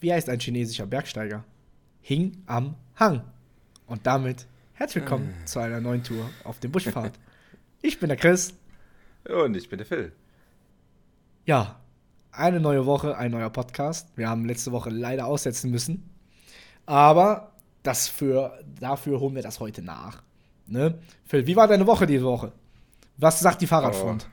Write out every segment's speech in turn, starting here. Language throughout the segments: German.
Wie heißt ein chinesischer Bergsteiger? Hing am Hang. Und damit herzlich willkommen Äh. zu einer neuen Tour auf dem Buschfahrt. Ich bin der Chris. Und ich bin der Phil. Ja, eine neue Woche, ein neuer Podcast. Wir haben letzte Woche leider aussetzen müssen. Aber das für, dafür holen wir das heute nach. Ne? Phil, wie war deine Woche diese Woche? Was sagt die Fahrradfront?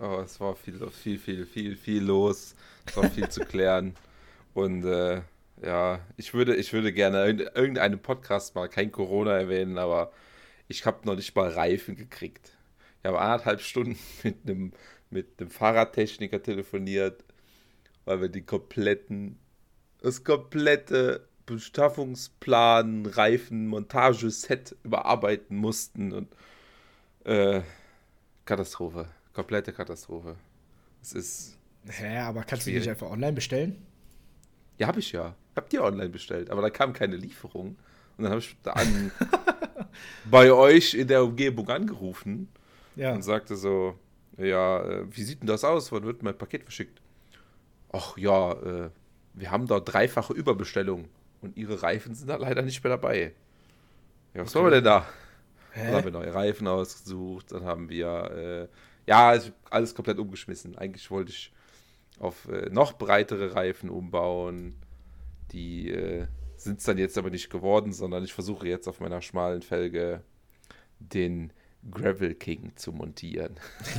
Oh, oh, es war viel, viel, viel, viel, viel los. Es war viel zu klären. Und äh, ja, ich würde, ich würde gerne in irgendeinem Podcast mal kein Corona erwähnen, aber ich habe noch nicht mal Reifen gekriegt. Ich habe anderthalb Stunden mit einem, mit einem Fahrradtechniker telefoniert, weil wir die kompletten, das komplette Beschaffungsplan, Reifen, Montageset überarbeiten mussten und äh, Katastrophe. Komplette Katastrophe. Es ist. Hä, aber kannst du die Schwierig. nicht einfach online bestellen? Ja, habe ich ja. Hab die online bestellt, aber da kam keine Lieferung. Und dann habe ich da an, bei euch in der Umgebung angerufen Ja. und sagte so: Ja, äh, wie sieht denn das aus? Wann wird mein Paket verschickt? Ach ja, äh, wir haben da dreifache Überbestellung und ihre Reifen sind da leider nicht mehr dabei. Ja, was Okay. wollen wir denn da? Dann Hä? haben wir neue Reifen ausgesucht, dann haben wir, äh, ja, also alles komplett umgeschmissen. Eigentlich wollte ich auf äh, noch breitere Reifen umbauen. Die äh, sind es dann jetzt aber nicht geworden, sondern ich versuche jetzt auf meiner schmalen Felge den Gravel King zu montieren.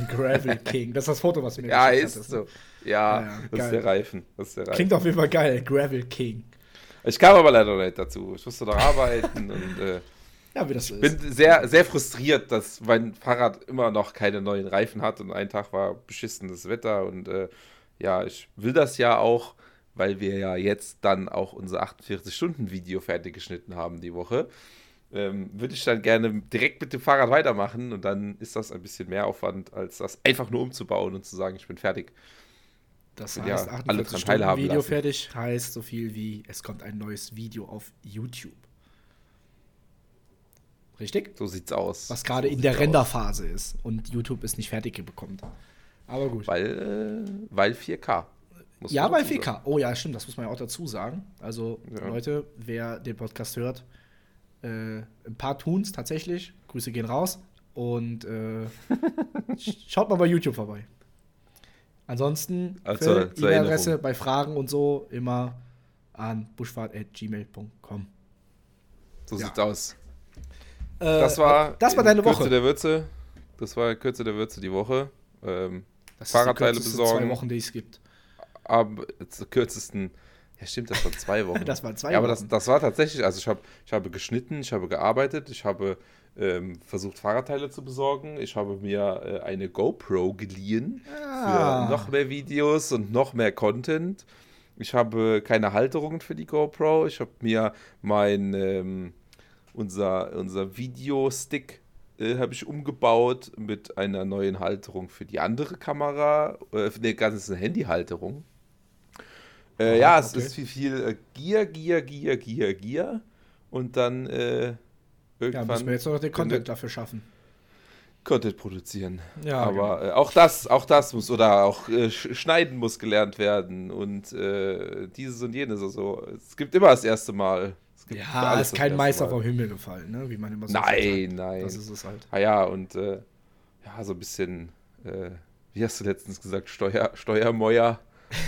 Gravel King. Das ist das Foto, was mir Ja, ist hattest, so. ne? Ja, Ja, das geil. ist der Reifen. Das ist der Reifen. Klingt auf jeden Fall geil. Gravel King. Ich kam aber leider nicht dazu. Ich musste noch arbeiten und äh, Ja, wie das so ist. bin sehr, sehr frustriert, dass mein Fahrrad immer noch keine neuen Reifen hat und ein Tag war beschissenes Wetter und äh, ja, ich will das ja auch, weil wir ja jetzt dann auch unser 48-Stunden-Video fertig geschnitten haben die Woche. Ähm, würde ich dann gerne direkt mit dem Fahrrad weitermachen und dann ist das ein bisschen mehr Aufwand, als das einfach nur umzubauen und zu sagen, ich bin fertig. Das Ja, heißt, alle 48 dran Stunden teilhaben Video lassen. fertig heißt so viel wie, es kommt ein neues Video auf YouTube. Richtig? So sieht's aus. Was gerade so in der. Renderphase ist und YouTube es nicht fertig bekommt. Aber gut. Weil, äh, weil 4K. muss ja, bei dazu sagen. 4K. Oh ja, stimmt, das muss man ja auch dazu sagen. Also, Ja. Leute, wer den Podcast hört, äh, ein paar tun's tatsächlich. Grüße gehen raus. Und äh, sch- schaut mal bei YouTube vorbei. Ansonsten, Also, E-Mail-Adresse bei Fragen und so immer an buschfahrt.gmail.com. So Ja. sieht's aus. Äh, Das war, das war in deine Kürze Woche. der Würze. Das war Kürze der Würze die Woche. Ähm, Das ist Fahrradteile die kürzeste besorgen. zwei Wochen, die es gibt. am zur kürzesten. Ja, stimmt, das waren zwei Wochen. Das waren zwei ja, aber das, Wochen. das war tatsächlich, also ich, hab, ich habe geschnitten, ich habe gearbeitet, ich habe ähm, versucht, Fahrradteile zu besorgen. Ich habe mir äh, eine GoPro geliehen Ah. für noch mehr Videos und noch mehr Content. Ich habe keine Halterungen für die GoPro. Ich habe mir mein ähm, unser, unser Videostick äh, habe ich umgebaut mit einer neuen Halterung für die andere Kamera, äh, für eine ganze Handyhalterung. Äh, Aha, ja, es okay. ist viel, viel äh, Gear, Gear, Gear, Gear, Gear. Und dann äh, Ja, irgendwann müssen wir jetzt noch den Content dafür schaffen. Content produzieren. Ja, Aber äh, auch das, auch das muss oder auch äh, Sch- Schneiden muss gelernt werden und äh, dieses und jenes. Also es gibt immer das erste Mal. Ja, ist kein Meister vom Himmel gefallen, ne? wie man immer so schön sagt. Nein, nein. Das ist es halt. Ah ja, und äh, ja, so ein bisschen, äh, wie hast du letztens gesagt, Steuer, Steuermäuer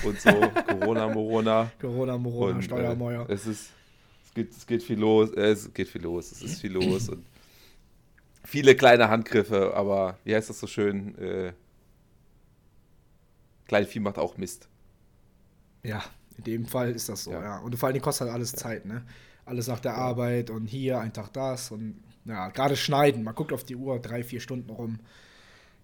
und so, Corona, Morona. Corona, Morona, Und, Steuermäuer. Äh, es ist, es geht, es geht viel los, äh, es geht viel los, es ist viel los und viele kleine Handgriffe, aber wie heißt das so schön? Äh, Kleinvieh macht auch Mist. ja, in dem Fall ist das so, ja. Ja. Und vor allem kostet halt alles Zeit, ne? Alles nach der Arbeit und hier, ein Tag das und ja, gerade schneiden. Man guckt auf die Uhr, drei, vier Stunden rum.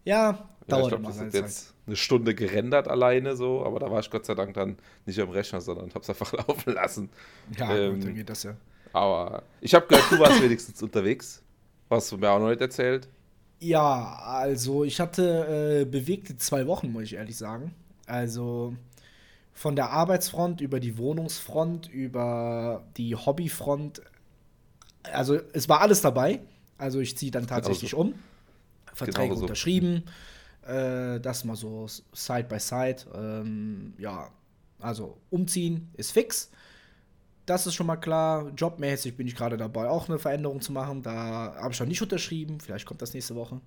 Ja, Ja, ich dauert glaube, immer das seine ist Zeit. jetzt eine Stunde gerendert alleine so, aber da war ich Gott sei Dank dann nicht am Rechner, sondern habe es einfach laufen lassen. Ja, ähm, gut, dann geht das ja. Aber ich habe gehört, du warst wenigstens unterwegs. Hast du mir auch noch nicht erzählt? Ja, also ich hatte äh, bewegte zwei Wochen, muss ich ehrlich sagen. Also von der Arbeitsfront über die Wohnungsfront, über die Hobbyfront. Also es war alles dabei. Also ich ziehe dann tatsächlich um. Verträge Genauso. unterschrieben. Äh, das mal so Side by Side. Ähm, ja, Also umziehen ist fix. Das ist schon mal klar. Jobmäßig bin ich gerade dabei, auch eine Veränderung zu machen. Da habe ich noch nicht unterschrieben. Vielleicht kommt das nächste Woche.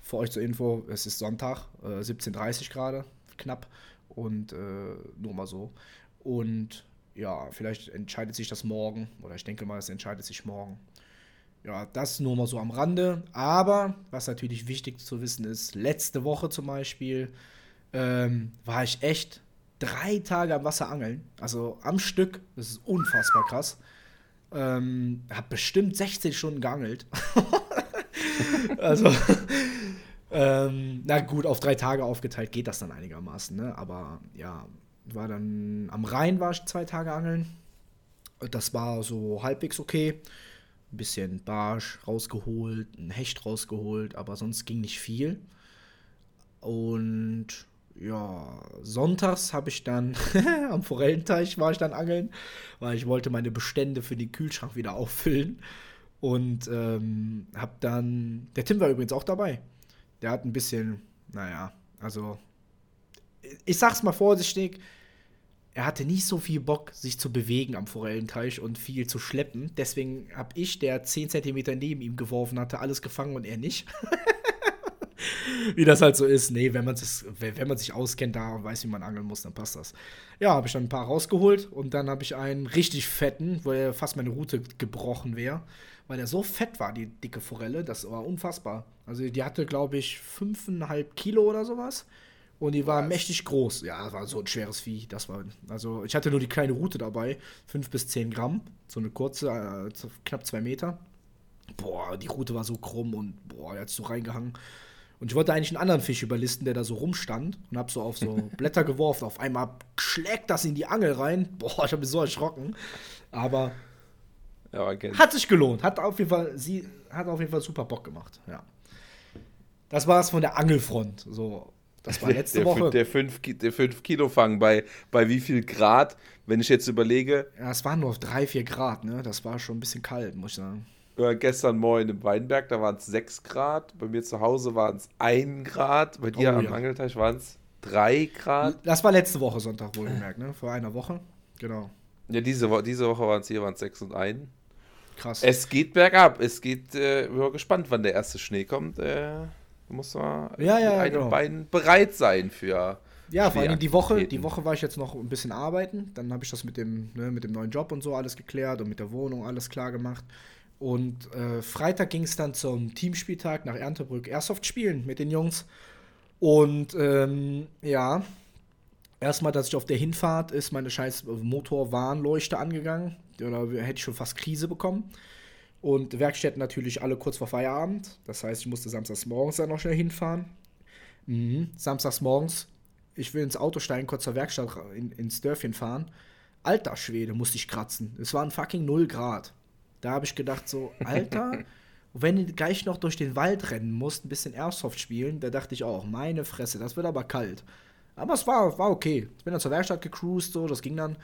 Für euch zur Info, es ist Sonntag, äh, 17.30 gerade, knapp. Und äh, nur mal so. Und ja, vielleicht entscheidet sich das morgen. Oder ich denke mal, es entscheidet sich morgen. Ja, das nur mal so am Rande. Aber was natürlich wichtig zu wissen ist, letzte Woche zum Beispiel ähm, war ich echt drei Tage am Wasser angeln. Also am Stück. Das ist unfassbar krass. Ähm, hab bestimmt 16 Stunden geangelt. also, ähm, na gut, auf drei Tage aufgeteilt geht das dann einigermaßen, ne? Aber ja, war dann am Rhein war ich zwei Tage angeln. Das war so halbwegs okay. Ein bisschen Barsch rausgeholt, ein Hecht rausgeholt, aber sonst ging nicht viel. Und ja, sonntags habe ich dann am Forellenteich war ich dann angeln, weil ich wollte meine Bestände für den Kühlschrank wieder auffüllen. Und ähm, habe dann, der Tim war übrigens auch dabei. Der hat ein bisschen, naja, also ich sag's mal vorsichtig, er hatte nicht so viel Bock, sich zu bewegen am Forellenteich und viel zu schleppen. Deswegen habe ich, der 10 cm neben ihm geworfen hatte, alles gefangen und er nicht. wie das halt so ist. Nee, wenn man, sich, wenn man sich auskennt, da und weiß, wie man angeln muss, dann passt das. Ja, habe ich dann ein paar rausgeholt und dann habe ich einen richtig fetten, wo er fast meine Route gebrochen wäre, weil der so fett war, die dicke Forelle, das war unfassbar. Also die hatte, glaube ich, 5,5 Kilo oder sowas. Und die war Was? mächtig groß. Ja, das war so ein schweres Vieh. Das war, also ich hatte nur die kleine Route dabei, 5 bis 10 Gramm, so eine kurze, äh, knapp 2 Meter. Boah, die Route war so krumm und boah, der hat so reingehangen. Und ich wollte eigentlich einen anderen Fisch überlisten, der da so rumstand und hab so auf so Blätter geworfen. Auf einmal schlägt das in die Angel rein. Boah, ich habe mich so erschrocken. Aber ja, okay. hat sich gelohnt. Hat auf jeden Fall, sie hat auf jeden Fall super Bock gemacht. Ja. Das war es von der Angelfront. So, das war letzte der, Woche. Der 5 Kilo Fang bei, bei wie viel Grad, wenn ich jetzt überlege? Ja, es waren nur 3, 4 Grad, ne? Das war schon ein bisschen kalt, muss ich sagen äh, gestern Morgen im Weinberg, da waren es 6 Grad. Bei mir zu Hause waren es 1 Grad. Bei dir oh, am ja. Angelteich waren es 3 Grad. Das war letzte Woche Sonntag, wohlgemerkt, ne? Vor einer Woche. Genau. Ja, diese, Wo diese Woche waren es hier waren 6 und 1. Krass. Es geht bergab. Es geht, äh, wir sind gespannt, wann der erste Schnee kommt. Äh, muss man ja, ja, ein genau. Bein bereit sein für. Ja, vor allem die Woche, die Woche war ich jetzt noch ein bisschen arbeiten. Dann habe ich das mit dem, ne, mit dem neuen Job und so alles geklärt und mit der Wohnung alles klar gemacht. Und äh, Freitag ging es dann zum Teamspieltag nach Erntebrück Airsoft spielen mit den Jungs. Und ähm, ja, erstmal, dass ich auf der Hinfahrt ist meine scheiß Motorwarnleuchte angegangen. Oder hätte ich schon fast Krise bekommen. Und Werkstätten natürlich alle kurz vor Feierabend. Das heißt, ich musste samstags morgens dann noch schnell hinfahren. Mhm. Samstags morgens, ich will ins Auto steigen, kurz zur Werkstatt in, ins Dörfchen fahren. Alter Schwede, musste ich kratzen. Es waren fucking 0 Grad. Da habe ich gedacht, so, Alter, wenn du gleich noch durch den Wald rennen musst, ein bisschen Airsoft spielen, da dachte ich auch, meine Fresse, das wird aber kalt. Aber es war, war okay. Ich bin dann zur Werkstatt gecruised, so, das ging dann.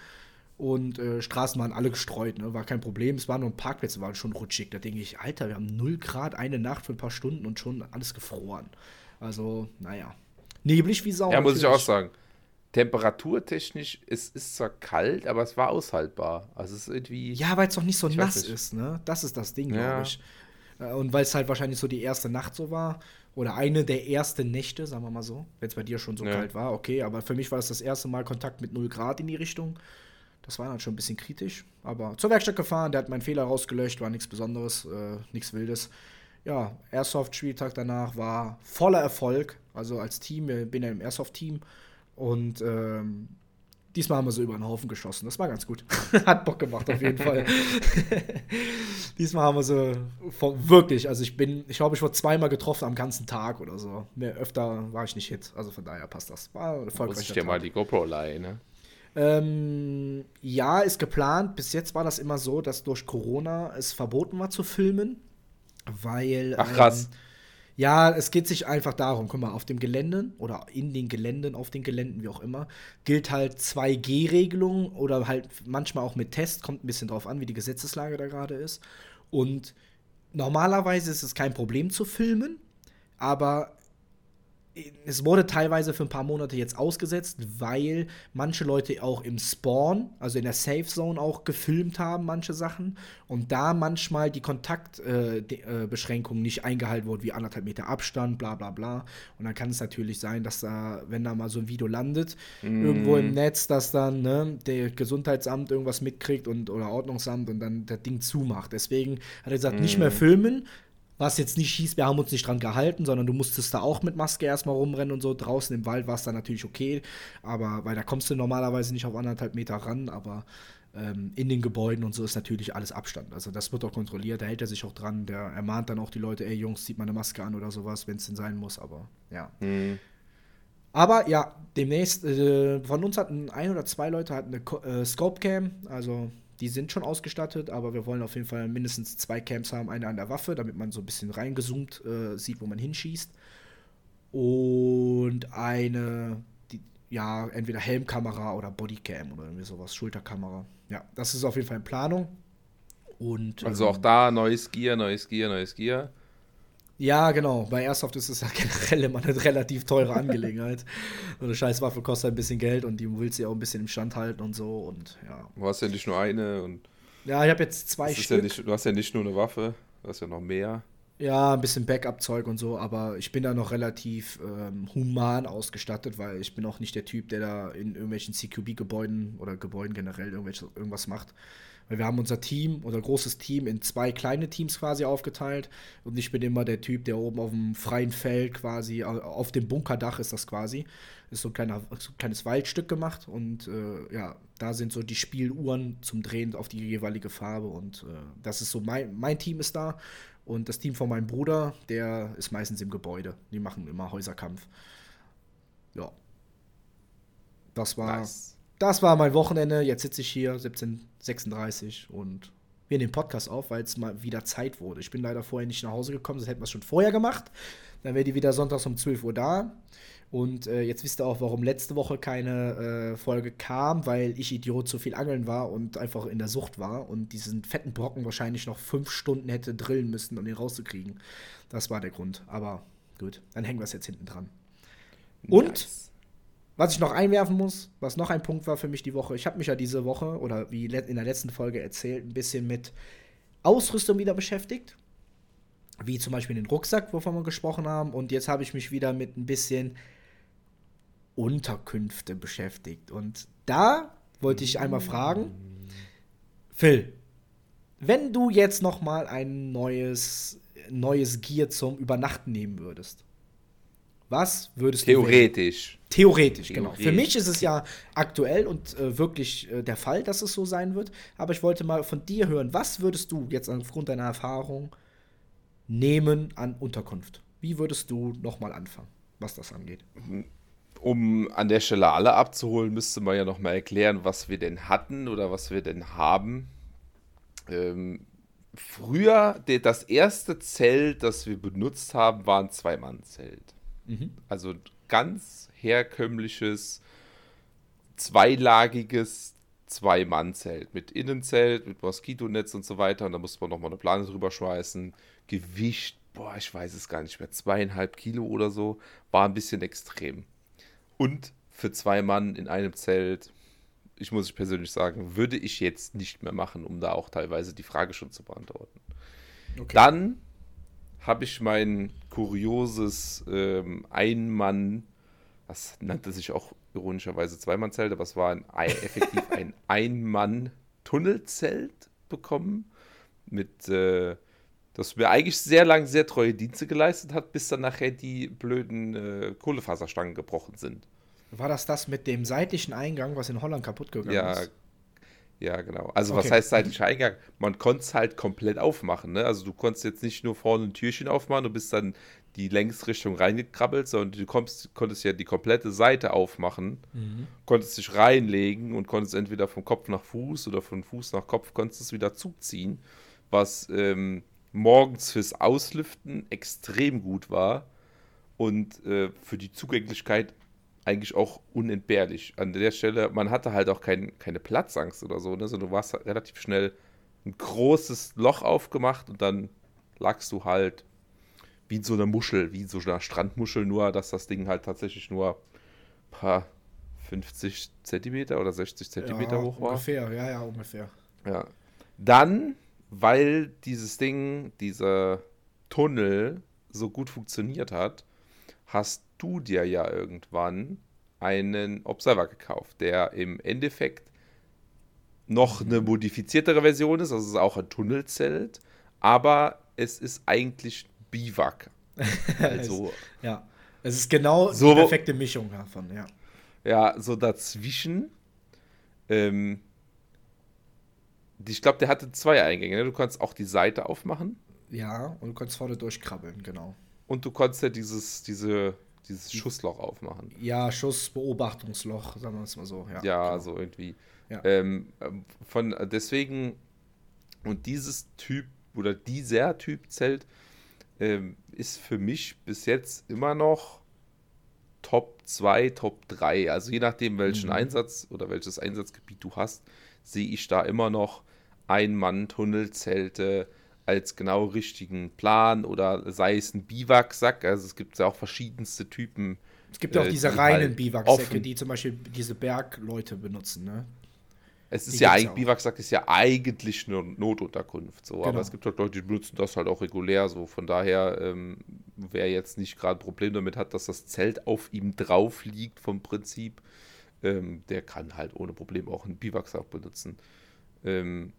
Und äh, Straßen waren alle gestreut, ne? war kein Problem. Es waren nur Parkplätze, waren schon rutschig. Da denke ich, Alter, wir haben 0 Grad eine Nacht für ein paar Stunden und schon alles gefroren. Also, naja. Neblig wie Sau. Ja, muss ich auch sagen temperaturtechnisch, es ist zwar kalt, aber es war aushaltbar. Also es ist irgendwie. Ja, weil es doch nicht so nass nicht. ist, ne? Das ist das Ding, ja. glaube ich. Äh, und weil es halt wahrscheinlich so die erste Nacht so war. Oder eine der ersten Nächte, sagen wir mal so. Wenn es bei dir schon so ja. kalt war, okay. Aber für mich war das das erste Mal Kontakt mit 0 Grad in die Richtung. Das war dann schon ein bisschen kritisch. Aber zur Werkstatt gefahren, der hat meinen Fehler rausgelöscht, war nichts Besonderes, äh, nichts Wildes. Ja, Airsoft-Spieltag danach war voller Erfolg. Also als Team, ich bin ja im Airsoft-Team. Und ähm, diesmal haben wir so über den Haufen geschossen. Das war ganz gut. Hat Bock gemacht, auf jeden Fall. diesmal haben wir so wirklich, also ich bin, ich glaube, ich wurde zweimal getroffen am ganzen Tag oder so. Mehr öfter war ich nicht hit. Also von daher passt das. War erfolgreich. Muss ich dir mal die GoPro leihen, ne? Ähm, ja, ist geplant. Bis jetzt war das immer so, dass durch Corona es verboten war zu filmen, weil. Ach krass. Ähm, ja, es geht sich einfach darum, guck mal, auf dem Gelände oder in den Geländen, auf den Geländen, wie auch immer, gilt halt 2G-Regelung oder halt manchmal auch mit Test, kommt ein bisschen drauf an, wie die Gesetzeslage da gerade ist. Und normalerweise ist es kein Problem zu filmen, aber es wurde teilweise für ein paar Monate jetzt ausgesetzt, weil manche Leute auch im Spawn, also in der Safe Zone auch gefilmt haben, manche Sachen. Und da manchmal die Kontaktbeschränkungen äh, äh, nicht eingehalten wurden, wie anderthalb Meter Abstand, bla bla bla. Und dann kann es natürlich sein, dass da, wenn da mal so ein Video landet, mm. irgendwo im Netz, dass dann ne, der Gesundheitsamt irgendwas mitkriegt und oder Ordnungsamt und dann das Ding zumacht. Deswegen hat er gesagt, mm. nicht mehr filmen was jetzt nicht hieß, wir haben uns nicht dran gehalten, sondern du musstest da auch mit Maske erstmal rumrennen und so. Draußen im Wald war es dann natürlich okay, aber weil da kommst du normalerweise nicht auf anderthalb Meter ran, aber ähm, in den Gebäuden und so ist natürlich alles Abstand. Also das wird auch kontrolliert, da hält er sich auch dran, der ermahnt dann auch die Leute, ey Jungs, zieht mal eine Maske an oder sowas, wenn es denn sein muss, aber ja. Mhm. Aber ja, demnächst, äh, von uns hatten ein oder zwei Leute hatten eine äh, Scope-Cam, also die sind schon ausgestattet, aber wir wollen auf jeden Fall mindestens zwei Camps haben. Eine an der Waffe, damit man so ein bisschen reingezoomt äh, sieht, wo man hinschießt. Und eine, die, ja, entweder Helmkamera oder Bodycam oder irgendwie sowas, Schulterkamera. Ja, das ist auf jeden Fall in Planung. Und, also ähm, auch da neues Gear, neues Gear, neues Gear. Ja, genau. Bei Airsoft ist es ja generell immer eine relativ teure Angelegenheit. so eine scheiß Waffe kostet ein bisschen Geld und die willst du ja auch ein bisschen im Stand halten und so und ja. Du hast ja nicht nur eine und. Ja, ich habe jetzt zwei Stück. Ja nicht, du hast ja nicht nur eine Waffe, du hast ja noch mehr. Ja, ein bisschen Backup-Zeug und so, aber ich bin da noch relativ ähm, human ausgestattet, weil ich bin auch nicht der Typ, der da in irgendwelchen CQB-Gebäuden oder Gebäuden generell irgendwas macht. Weil wir haben unser Team, unser großes Team in zwei kleine Teams quasi aufgeteilt. Und ich bin immer der Typ, der oben auf dem freien Feld quasi, auf dem Bunkerdach ist das quasi, ist so ein, kleiner, so ein kleines Waldstück gemacht. Und äh, ja, da sind so die Spieluhren zum Drehen auf die jeweilige Farbe. Und äh, das ist so, mein, mein Team ist da. Und das Team von meinem Bruder, der ist meistens im Gebäude. Die machen immer Häuserkampf. Ja. Das war. Nice das war mein Wochenende. Jetzt sitze ich hier, 17.36 und wir nehmen Podcast auf, weil es mal wieder Zeit wurde. Ich bin leider vorher nicht nach Hause gekommen, das hätten wir es schon vorher gemacht. Dann wäre die wieder sonntags um 12 Uhr da. Und äh, jetzt wisst ihr auch, warum letzte Woche keine äh, Folge kam, weil ich Idiot zu viel angeln war und einfach in der Sucht war und diesen fetten Brocken wahrscheinlich noch fünf Stunden hätte drillen müssen, um ihn rauszukriegen. Das war der Grund. Aber gut, dann hängen wir es jetzt hinten dran. Und was ich noch einwerfen muss, was noch ein Punkt war für mich die Woche, ich habe mich ja diese Woche oder wie in der letzten Folge erzählt, ein bisschen mit Ausrüstung wieder beschäftigt. Wie zum Beispiel den Rucksack, wovon wir gesprochen haben. Und jetzt habe ich mich wieder mit ein bisschen Unterkünfte beschäftigt. Und da wollte ich einmal fragen, Phil, wenn du jetzt noch mal ein neues, neues Gear zum Übernachten nehmen würdest, was würdest Theoretisch. du. Theoretisch. Theoretisch, genau. Für mich ist es ja aktuell und äh, wirklich äh, der Fall, dass es so sein wird. Aber ich wollte mal von dir hören, was würdest du jetzt aufgrund deiner Erfahrung nehmen an Unterkunft? Wie würdest du nochmal anfangen, was das angeht? Um an der Stelle alle abzuholen, müsste man ja nochmal erklären, was wir denn hatten oder was wir denn haben. Ähm, früher, das erste Zelt, das wir benutzt haben, war ein Zwei-Mann-Zelt. Mhm. Also ganz herkömmliches, zweilagiges Zwei-Mann-Zelt mit Innenzelt, mit Moskitonetz und so weiter. Und da musste man nochmal eine Plane drüber schmeißen. Gewicht, boah, ich weiß es gar nicht mehr, zweieinhalb Kilo oder so, war ein bisschen extrem. Und für zwei Mann in einem Zelt, ich muss ich persönlich sagen, würde ich jetzt nicht mehr machen, um da auch teilweise die Frage schon zu beantworten. Okay. Dann habe ich mein kurioses ähm, Ein-Mann, das nannte sich auch ironischerweise Zweimannzelt, aber es war ein, effektiv ein Ein-Mann-Tunnelzelt bekommen, mit, äh, das mir eigentlich sehr lange sehr treue Dienste geleistet hat, bis dann nachher die blöden äh, Kohlefaserstangen gebrochen sind. War das das mit dem seitlichen Eingang, was in Holland kaputt gegangen ja, ist? Ja, genau. Also okay. was heißt seitlicher Eingang? Man konnte es halt komplett aufmachen. Ne? Also du konntest jetzt nicht nur vorne ein Türchen aufmachen, du bist dann die Längsrichtung reingekrabbelt, sondern du kommst, konntest ja die komplette Seite aufmachen, mhm. konntest dich reinlegen und konntest entweder vom Kopf nach Fuß oder von Fuß nach Kopf konntest es wieder zuziehen, was ähm, morgens fürs Auslüften extrem gut war und äh, für die Zugänglichkeit eigentlich auch unentbehrlich. An der Stelle, man hatte halt auch kein, keine Platzangst oder so, ne? sondern du warst halt relativ schnell ein großes Loch aufgemacht und dann lagst du halt wie so eine Muschel, wie so eine Strandmuschel, nur dass das Ding halt tatsächlich nur paar 50 Zentimeter oder 60 Zentimeter ja, hoch war. Ungefähr, ja, ja, ungefähr. Ja. Dann, weil dieses Ding, dieser Tunnel so gut funktioniert hat, hast du dir ja irgendwann einen Observer gekauft, der im Endeffekt noch eine modifiziertere Version ist, also es ist auch ein Tunnelzelt, aber es ist eigentlich Biwak. Also, ja, es ist genau so, die perfekte Mischung davon, ja. Ja, so dazwischen. Ähm, ich glaube, der hatte zwei Eingänge. Ne? Du konntest auch die Seite aufmachen. Ja, und du konntest vorne durchkrabbeln, genau. Und du konntest ja dieses, diese, dieses Schussloch aufmachen. Ja, Schussbeobachtungsloch, sagen wir es mal so. Ja, ja genau. so irgendwie. Ja. Ähm, von deswegen und dieses Typ oder dieser Typ Zelt ähm, ist für mich bis jetzt immer noch Top 2, Top 3. Also je nachdem, welchen mhm. Einsatz oder welches Einsatzgebiet du hast, sehe ich da immer noch Ein-Mann-Tunnelzelte als genau richtigen Plan oder sei es ein Biwaksack. Also es gibt ja auch verschiedenste Typen. Es gibt ja auch äh, diese reinen halt Biwaksäcke, die zum Beispiel diese Bergleute benutzen, ne? Es ist ja eigentlich, Biwaksack ist ja eigentlich eine Notunterkunft, so, genau. aber es gibt halt Leute, die benutzen das halt auch regulär, so. Von daher, ähm, wer jetzt nicht gerade ein Problem damit hat, dass das Zelt auf ihm drauf liegt vom Prinzip, ähm, der kann halt ohne Problem auch einen Biwaksack benutzen. Ähm,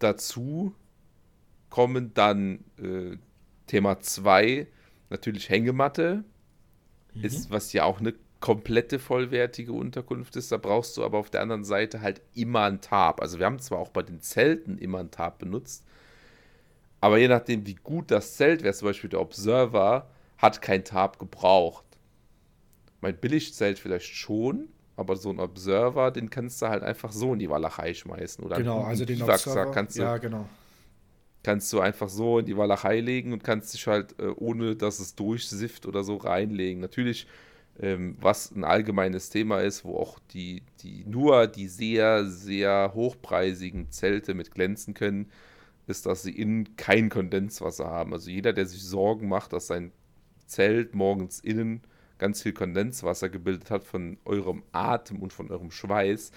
dazu kommen dann äh, Thema 2, natürlich Hängematte, mhm. ist, was ja auch eine komplette vollwertige Unterkunft ist. Da brauchst du aber auf der anderen Seite halt immer ein Tarp. Also wir haben zwar auch bei den Zelten immer ein Tarp benutzt, aber je nachdem, wie gut das Zelt wäre, zum Beispiel der Observer, hat kein Tarp gebraucht. Mein Billigzelt vielleicht schon, aber so ein Observer, den kannst du halt einfach so in die Walachei schmeißen. Oder genau, also den Observer, kannst du, ja, genau. Kannst du einfach so in die Walachei legen und kannst dich halt, äh, ohne dass es durchsifft oder so, reinlegen. Natürlich ähm, was ein allgemeines Thema ist, wo auch die, die nur die sehr, sehr hochpreisigen Zelte mit glänzen können, ist, dass sie innen kein Kondenswasser haben. Also jeder, der sich Sorgen macht, dass sein Zelt morgens innen ganz viel Kondenswasser gebildet hat von eurem Atem und von eurem Schweiß,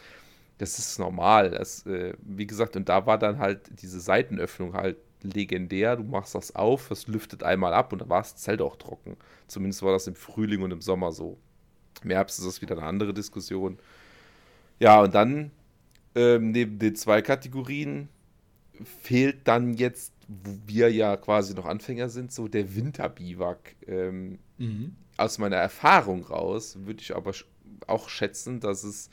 das ist normal. Das, äh, wie gesagt, und da war dann halt diese Seitenöffnung halt legendär. Du machst das auf, es lüftet einmal ab und dann war das Zelt auch trocken. Zumindest war das im Frühling und im Sommer so. Im Herbst ist das wieder eine andere Diskussion. Ja, und dann ähm, neben den zwei Kategorien fehlt dann jetzt, wo wir ja quasi noch Anfänger sind, so der Winterbiwak. Ähm, mhm. Aus meiner Erfahrung raus würde ich aber auch schätzen, dass es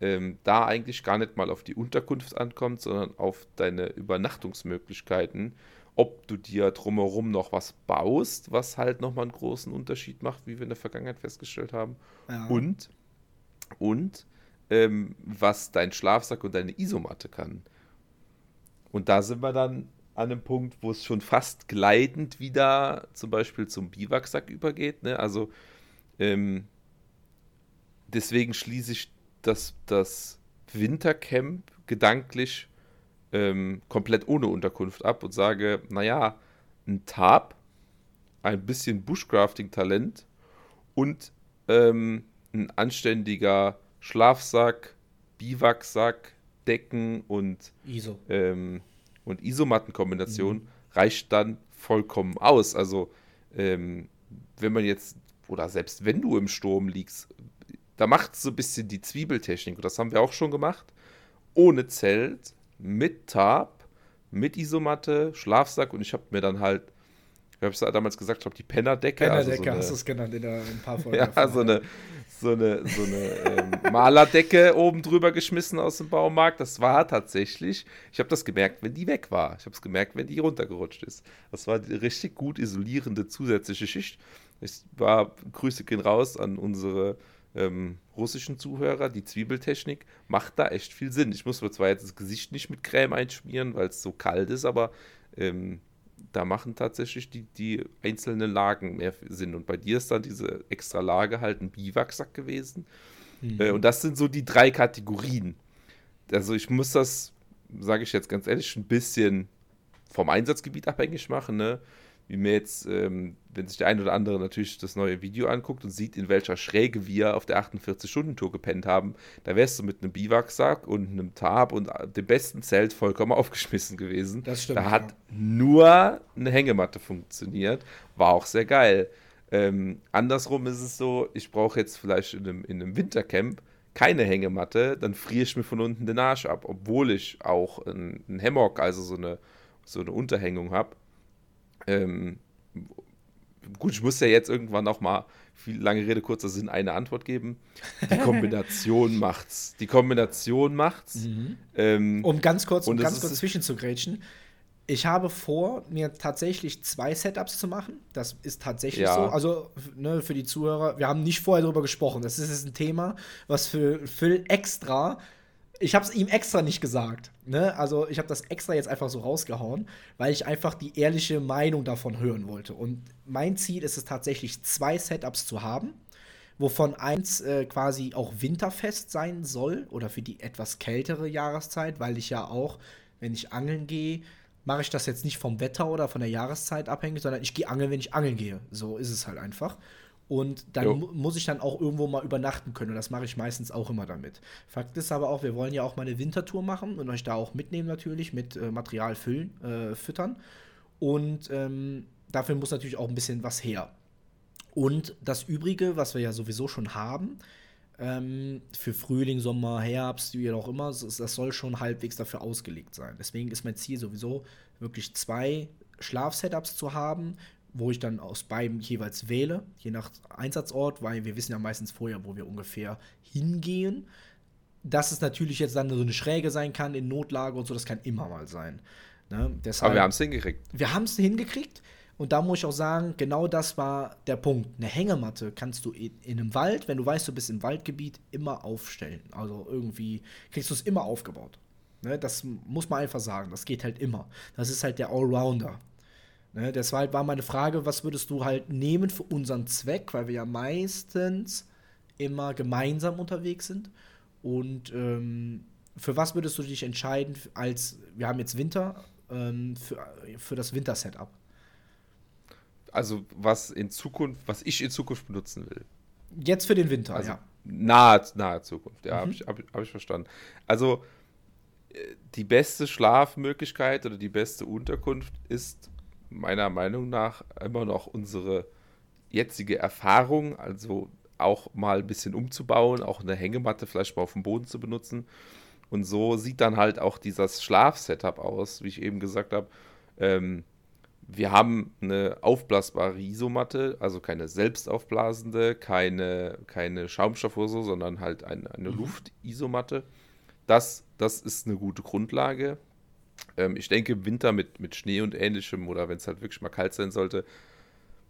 ähm, da eigentlich gar nicht mal auf die Unterkunft ankommt, sondern auf deine Übernachtungsmöglichkeiten. Ob du dir drumherum noch was baust, was halt nochmal einen großen Unterschied macht, wie wir in der Vergangenheit festgestellt haben. Ja. Und, und ähm, was dein Schlafsack und deine Isomatte kann. Und da sind wir dann an einem Punkt, wo es schon fast gleitend wieder zum Beispiel zum Biwaksack übergeht. Ne? Also ähm, deswegen schließe ich das, das Wintercamp gedanklich ähm, komplett ohne Unterkunft ab und sage, naja, ein Tarp, ein bisschen Bushcrafting-Talent und ähm, ein anständiger Schlafsack, Biwaksack, Decken und, ISO. ähm, und Isomattenkombination mhm. reicht dann vollkommen aus. Also ähm, wenn man jetzt, oder selbst wenn du im Sturm liegst, da macht es so ein bisschen die Zwiebeltechnik. Und das haben wir auch schon gemacht. Ohne Zelt, mit Tarp, mit Isomatte, Schlafsack. Und ich habe mir dann halt, wie habe ich damals gesagt, ich habe die Pennerdecke. Pennerdecke also so hast du es genannt in ein paar Folgen. ja, so eine, so eine, so eine ähm, Malerdecke oben drüber geschmissen aus dem Baumarkt. Das war tatsächlich, ich habe das gemerkt, wenn die weg war. Ich habe es gemerkt, wenn die runtergerutscht ist. Das war die richtig gut isolierende zusätzliche Schicht. Ich war, Grüße gehen raus an unsere ähm, russischen Zuhörer, die Zwiebeltechnik macht da echt viel Sinn. Ich muss mir zwar jetzt das Gesicht nicht mit Creme einschmieren, weil es so kalt ist, aber ähm, da machen tatsächlich die, die einzelnen Lagen mehr Sinn. Und bei dir ist dann diese extra Lage halt ein Biwaksack gewesen. Mhm. Äh, und das sind so die drei Kategorien. Also ich muss das, sage ich jetzt ganz ehrlich, ein bisschen vom Einsatzgebiet abhängig machen. Ne? Wie mir jetzt, ähm, wenn sich der ein oder andere natürlich das neue Video anguckt und sieht, in welcher Schräge wir auf der 48-Stunden-Tour gepennt haben, da wärst du mit einem Biwaksack und einem Tarp und dem besten Zelt vollkommen aufgeschmissen gewesen. Das stimmt. Da hat nur eine Hängematte funktioniert. War auch sehr geil. Ähm, andersrum ist es so, ich brauche jetzt vielleicht in einem, in einem Wintercamp keine Hängematte, dann friere ich mir von unten den Arsch ab, obwohl ich auch einen Hammock, also so eine, so eine Unterhängung habe. Ähm, gut, ich muss ja jetzt irgendwann noch mal, viel lange Rede, kurzer Sinn, eine Antwort geben. Die Kombination macht's. Die Kombination macht's. Mhm. Ähm, um ganz kurz, um ganz kurz zwischenzugrätschen. Ich habe vor, mir tatsächlich zwei Setups zu machen. Das ist tatsächlich ja. so. Also ne, für die Zuhörer, wir haben nicht vorher darüber gesprochen. Das ist ein Thema, was für Phil extra ich habe es ihm extra nicht gesagt. Ne? Also ich habe das extra jetzt einfach so rausgehauen, weil ich einfach die ehrliche Meinung davon hören wollte. Und mein Ziel ist es tatsächlich, zwei Setups zu haben, wovon eins äh, quasi auch winterfest sein soll oder für die etwas kältere Jahreszeit, weil ich ja auch, wenn ich angeln gehe, mache ich das jetzt nicht vom Wetter oder von der Jahreszeit abhängig, sondern ich gehe angeln, wenn ich angeln gehe. So ist es halt einfach. Und dann muss ich dann auch irgendwo mal übernachten können. Und das mache ich meistens auch immer damit. Fakt ist aber auch, wir wollen ja auch mal eine Wintertour machen und euch da auch mitnehmen natürlich, mit äh, Material füllen, äh, füttern. Und ähm, dafür muss natürlich auch ein bisschen was her. Und das Übrige, was wir ja sowieso schon haben, ähm, für Frühling, Sommer, Herbst, wie auch immer, das soll schon halbwegs dafür ausgelegt sein. Deswegen ist mein Ziel sowieso, wirklich zwei Schlafsetups zu haben, wo ich dann aus beiden jeweils wähle, je nach Einsatzort, weil wir wissen ja meistens vorher, wo wir ungefähr hingehen. Dass es natürlich jetzt dann so eine Schräge sein kann in Notlage und so, das kann immer mal sein. Ne? Deshalb, Aber wir haben es hingekriegt. Wir haben es hingekriegt. Und da muss ich auch sagen, genau das war der Punkt. Eine Hängematte kannst du in, in einem Wald, wenn du weißt, du bist im Waldgebiet, immer aufstellen. Also irgendwie kriegst du es immer aufgebaut. Ne? Das muss man einfach sagen. Das geht halt immer. Das ist halt der Allrounder. Ne, deshalb war meine Frage, was würdest du halt nehmen für unseren Zweck, weil wir ja meistens immer gemeinsam unterwegs sind. Und ähm, für was würdest du dich entscheiden, als wir haben jetzt Winter, ähm, für, für das Winter-Setup? Also was in Zukunft, was ich in Zukunft benutzen will. Jetzt für den Winter, also ja. Nahe, nahe Zukunft, ja, mhm. habe ich, hab, hab ich verstanden. Also äh, die beste Schlafmöglichkeit oder die beste Unterkunft ist meiner Meinung nach immer noch unsere jetzige Erfahrung, also auch mal ein bisschen umzubauen, auch eine Hängematte vielleicht mal auf dem Boden zu benutzen. Und so sieht dann halt auch dieses Schlafsetup aus, wie ich eben gesagt habe. Ähm, wir haben eine aufblasbare Isomatte, also keine selbstaufblasende, keine, keine Schaumstoff oder so, sondern halt eine, eine mhm. Luft-Isomatte. Das, das ist eine gute Grundlage. Ähm, ich denke, im Winter mit, mit Schnee und ähnlichem oder wenn es halt wirklich mal kalt sein sollte,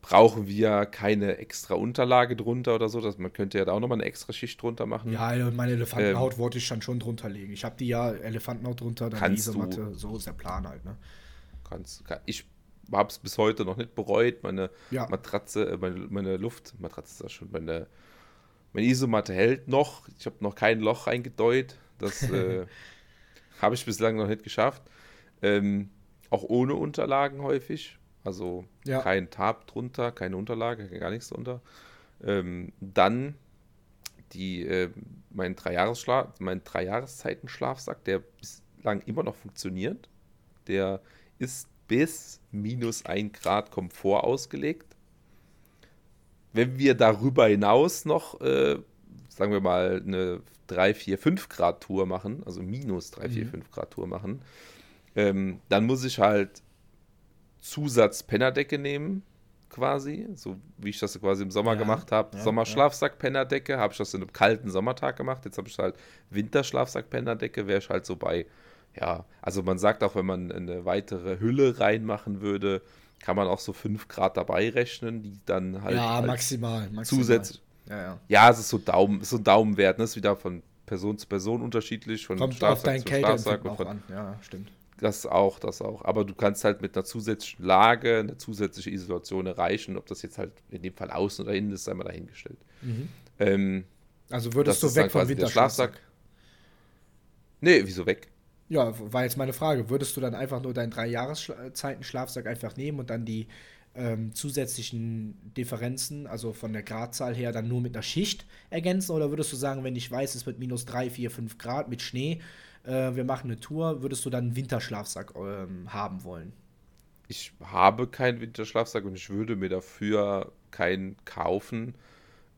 brauchen wir keine extra Unterlage drunter oder so. Dass man könnte ja da auch nochmal eine extra Schicht drunter machen. Ja, meine Elefantenhaut ähm, wollte ich dann schon drunter legen. Ich habe die ja Elefantenhaut drunter, dann Isomatte. So ist der Plan halt, ne? Kannst, kann, ich habe es bis heute noch nicht bereut. Meine ja. Matratze, äh, meine, meine Luftmatratze ist das schon, meine, meine Isomatte hält noch. Ich habe noch kein Loch reingedeut. Das äh, habe ich bislang noch nicht geschafft. Ähm, auch ohne Unterlagen häufig. Also ja. kein Tab drunter, keine Unterlage, gar nichts drunter. Ähm, dann die, äh, mein, Dreijahresschlaf, mein Dreijahreszeiten-Schlafsack, der bislang immer noch funktioniert. Der ist bis minus 1 Grad Komfort ausgelegt. Wenn wir darüber hinaus noch, äh, sagen wir mal, eine 3, 4, 5 Grad Tour machen, also minus 3, 4, mhm. 5 Grad Tour machen, ähm, dann muss ich halt Zusatz-Pennerdecke nehmen, quasi, so wie ich das quasi im Sommer ja, gemacht habe. Ja, Sommerschlafsack-Pennerdecke, habe ich das in einem kalten Sommertag gemacht. Jetzt habe ich halt Winterschlafsack-Pennerdecke, wäre ich halt so bei, ja, also man sagt auch, wenn man eine weitere Hülle reinmachen würde, kann man auch so 5 Grad dabei rechnen, die dann halt. Ja, maximal. maximal. Zusätzlich. Ja, ja. ja, es ist so, Daumen, so ein Daumenwert, ne? Das ist wieder von Person zu Person unterschiedlich. Von Kommt auf dein Kälteempfinden auch an. Ja, stimmt. Das auch, das auch. Aber du kannst halt mit einer zusätzlichen Lage, eine zusätzliche Isolation erreichen. Ob das jetzt halt in dem Fall außen oder innen ist, sei mal dahingestellt. Mhm. Ähm, also würdest du weg vom Winterschlafsack? Nee, wieso weg? Ja, war jetzt meine Frage. Würdest du dann einfach nur deinen drei Jahreszeiten Schlafsack einfach nehmen und dann die ähm, zusätzlichen Differenzen, also von der Gradzahl her, dann nur mit einer Schicht ergänzen? Oder würdest du sagen, wenn ich weiß, es wird minus 3, 4, 5 Grad mit Schnee, äh, wir machen eine Tour, würdest du dann einen Winterschlafsack ähm, haben wollen? Ich habe keinen Winterschlafsack und ich würde mir dafür keinen kaufen.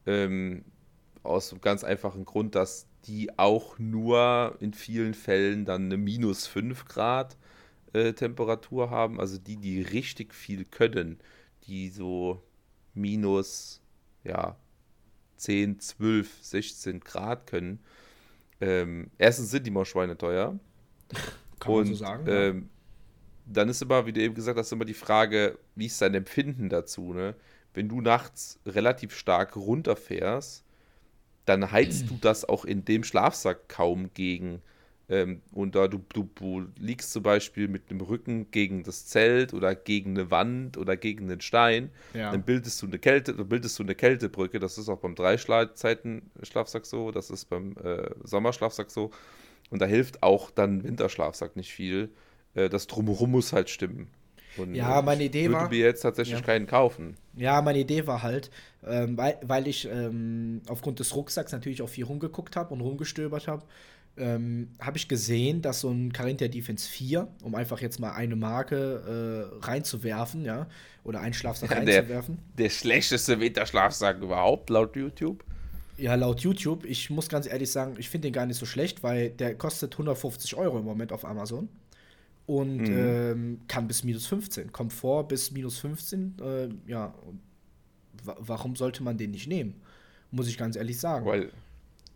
Ähm, aus einem ganz einfachen Grund, dass die auch nur in vielen Fällen dann eine minus 5 Grad äh, Temperatur haben. Also die, die richtig viel können, die so minus ja, 10, 12, 16 Grad können. Ähm, erstens sind die mal schweineteuer. Kann und, man so sagen. Ähm. Dann ist immer, wie du eben gesagt hast, immer die Frage, wie ist dein Empfinden dazu? Ne? Wenn du nachts relativ stark runterfährst, dann heizt du das auch in dem Schlafsack kaum gegen. Ähm, und da du, du, du, liegst zum Beispiel mit dem Rücken gegen das Zelt oder gegen eine Wand oder gegen einen Stein, ja. dann bildest du eine Kälte, bildest du eine Kältebrücke. Das ist auch beim Dreizeiten-Schlafsack so, das ist beim äh, Sommerschlafsack so. Und da hilft auch dann Winterschlafsack nicht viel. Äh, das Drumherum muss halt stimmen. Und ja, meine Idee würde war. würde mir jetzt tatsächlich ja. keinen kaufen. Ja, meine Idee war halt, ähm, weil, weil ich ähm, aufgrund des Rucksacks natürlich auch viel rumgeguckt habe und rumgestöbert habe, ähm, habe ich gesehen, dass so ein Carinthia Defense 4, um einfach jetzt mal eine Marke äh, reinzuwerfen, ja, oder einen Schlafsack ja, reinzuwerfen. Der, der schlechteste Winterschlafsack überhaupt, laut YouTube. Ja, laut YouTube. Ich muss ganz ehrlich sagen, ich finde den gar nicht so schlecht, weil der kostet 150 Euro im Moment auf Amazon und mhm. ähm, kann bis minus 15. Komfort bis minus 15. Äh, ja, warum sollte man den nicht nehmen? Muss ich ganz ehrlich sagen. Weil,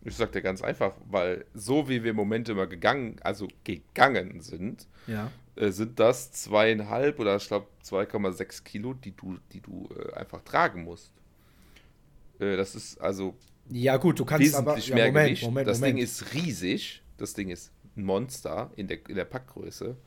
ich sag dir ganz einfach, weil so wie wir im Moment immer gegangen, also gegangen sind, ja. äh, sind das zweieinhalb oder ich glaube 2,6 Kilo, die du, die du äh, einfach tragen musst. Äh, das ist also ja gut, du kannst aber ja, mehr Moment, Gewicht. Moment, das Moment. Ding ist riesig, das Ding ist ein Monster in der, in der Packgröße.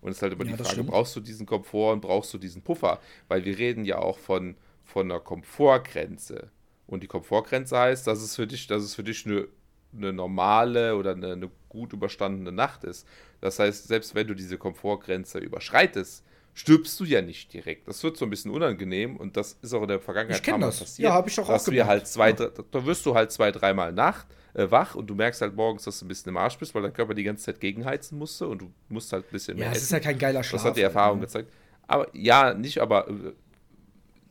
Und es ist halt immer ja, die Frage, stimmt. brauchst du diesen Komfort und brauchst du diesen Puffer? Weil wir reden ja auch von, von einer Komfortgrenze. Und die Komfortgrenze heißt, dass es für dich, dass es für dich eine, eine normale oder eine, eine gut überstandene Nacht ist. Das heißt, selbst wenn du diese Komfortgrenze überschreitest, stirbst du ja nicht direkt. Das wird so ein bisschen unangenehm und das ist auch in der Vergangenheit ich das. passiert. Ja, habe ich doch dass auch wir halt zwei, ja. da wirst du halt zwei, dreimal Nacht äh, wach und du merkst halt morgens, dass du ein bisschen im Arsch bist, weil dein Körper die ganze Zeit gegenheizen musste und du musst halt ein bisschen mehr. Ja, es ist ja kein geiler Schlaf. Das hat die Erfahrung halt, gezeigt. Aber ja, nicht, aber äh,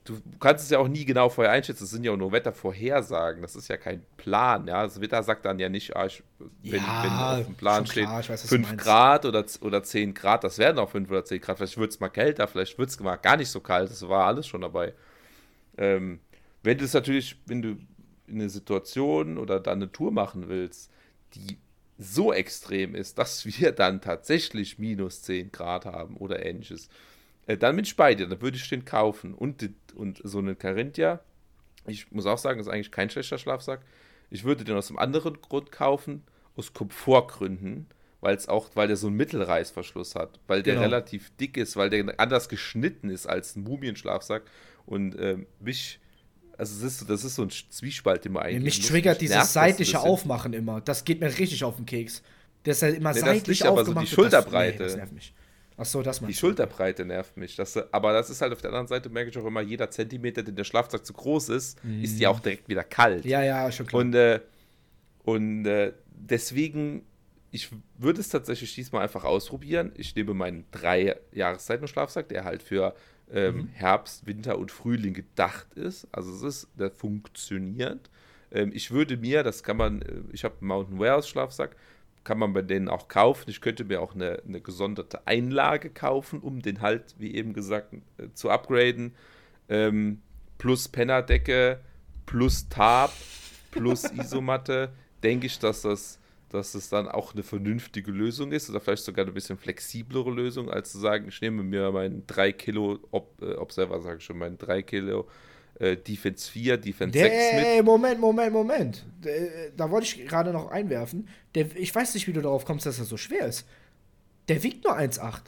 du kannst es ja auch nie genau vorher einschätzen. Das sind ja auch nur Wettervorhersagen. Das ist ja kein Plan. Ja, das Wetter sagt dann ja nicht, ah, ich, wenn, ja, wenn auf dem Plan steht klar, weiß, 5 Grad oder, oder 10 Grad, das werden auch 5 oder 10 Grad. Vielleicht wird es mal kälter, vielleicht wird es mal gar nicht so kalt. Das war alles schon dabei. Ähm, wenn du es natürlich, wenn du eine Situation oder dann eine Tour machen willst, die so extrem ist, dass wir dann tatsächlich minus 10 Grad haben oder ähnliches, äh, dann bin ich bei dir, dann würde ich den kaufen. Und, und so einen Carinthia, ich muss auch sagen, ist eigentlich kein schlechter Schlafsack. Ich würde den aus einem anderen Grund kaufen, aus Komfortgründen, weil es auch, weil der so einen Mittelreißverschluss hat, weil der genau. relativ dick ist, weil der anders geschnitten ist als ein Mumienschlafsack und äh, mich also das ist, das ist so ein Zwiespalt, den man eigentlich. Mich triggert dieses seitliche Aufmachen immer. Das geht mir richtig auf den Keks. Das ist ja immer nee, seitlich das aufgemacht. Aber so die Schulterbreite. Das, nee, das nervt mich. Ach so, das Die Schulterbreite nervt mich. Das, aber das ist halt auf der anderen Seite, merke ich auch immer, jeder Zentimeter, den der Schlafsack zu groß ist, mhm. ist ja auch direkt wieder kalt. Ja, ja, schon klar. Und, äh, und äh, deswegen, ich würde es tatsächlich diesmal einfach ausprobieren. Ich nehme meinen drei Jahreszeiten-Schlafsack, der halt für ähm, mhm. Herbst, Winter und Frühling gedacht ist. Also es ist, der funktioniert. Ähm, ich würde mir, das kann man, äh, ich habe einen Mountain Warehouse Schlafsack, kann man bei denen auch kaufen. Ich könnte mir auch eine, eine gesonderte Einlage kaufen, um den halt, wie eben gesagt, äh, zu upgraden. Ähm, plus Pennerdecke, plus Tarp, plus Isomatte. Denke ich, dass das dass es dann auch eine vernünftige Lösung ist oder vielleicht sogar eine bisschen flexiblere Lösung, als zu sagen, ich nehme mir meinen 3 Kilo Ob äh, Observer, sage ich schon, meinen 3 Kilo äh, Defense 4, Defense der, 6 mit. Moment, Moment, Moment. Da wollte ich gerade noch einwerfen. Der, ich weiß nicht, wie du darauf kommst, dass er so schwer ist. Der wiegt nur 1,8.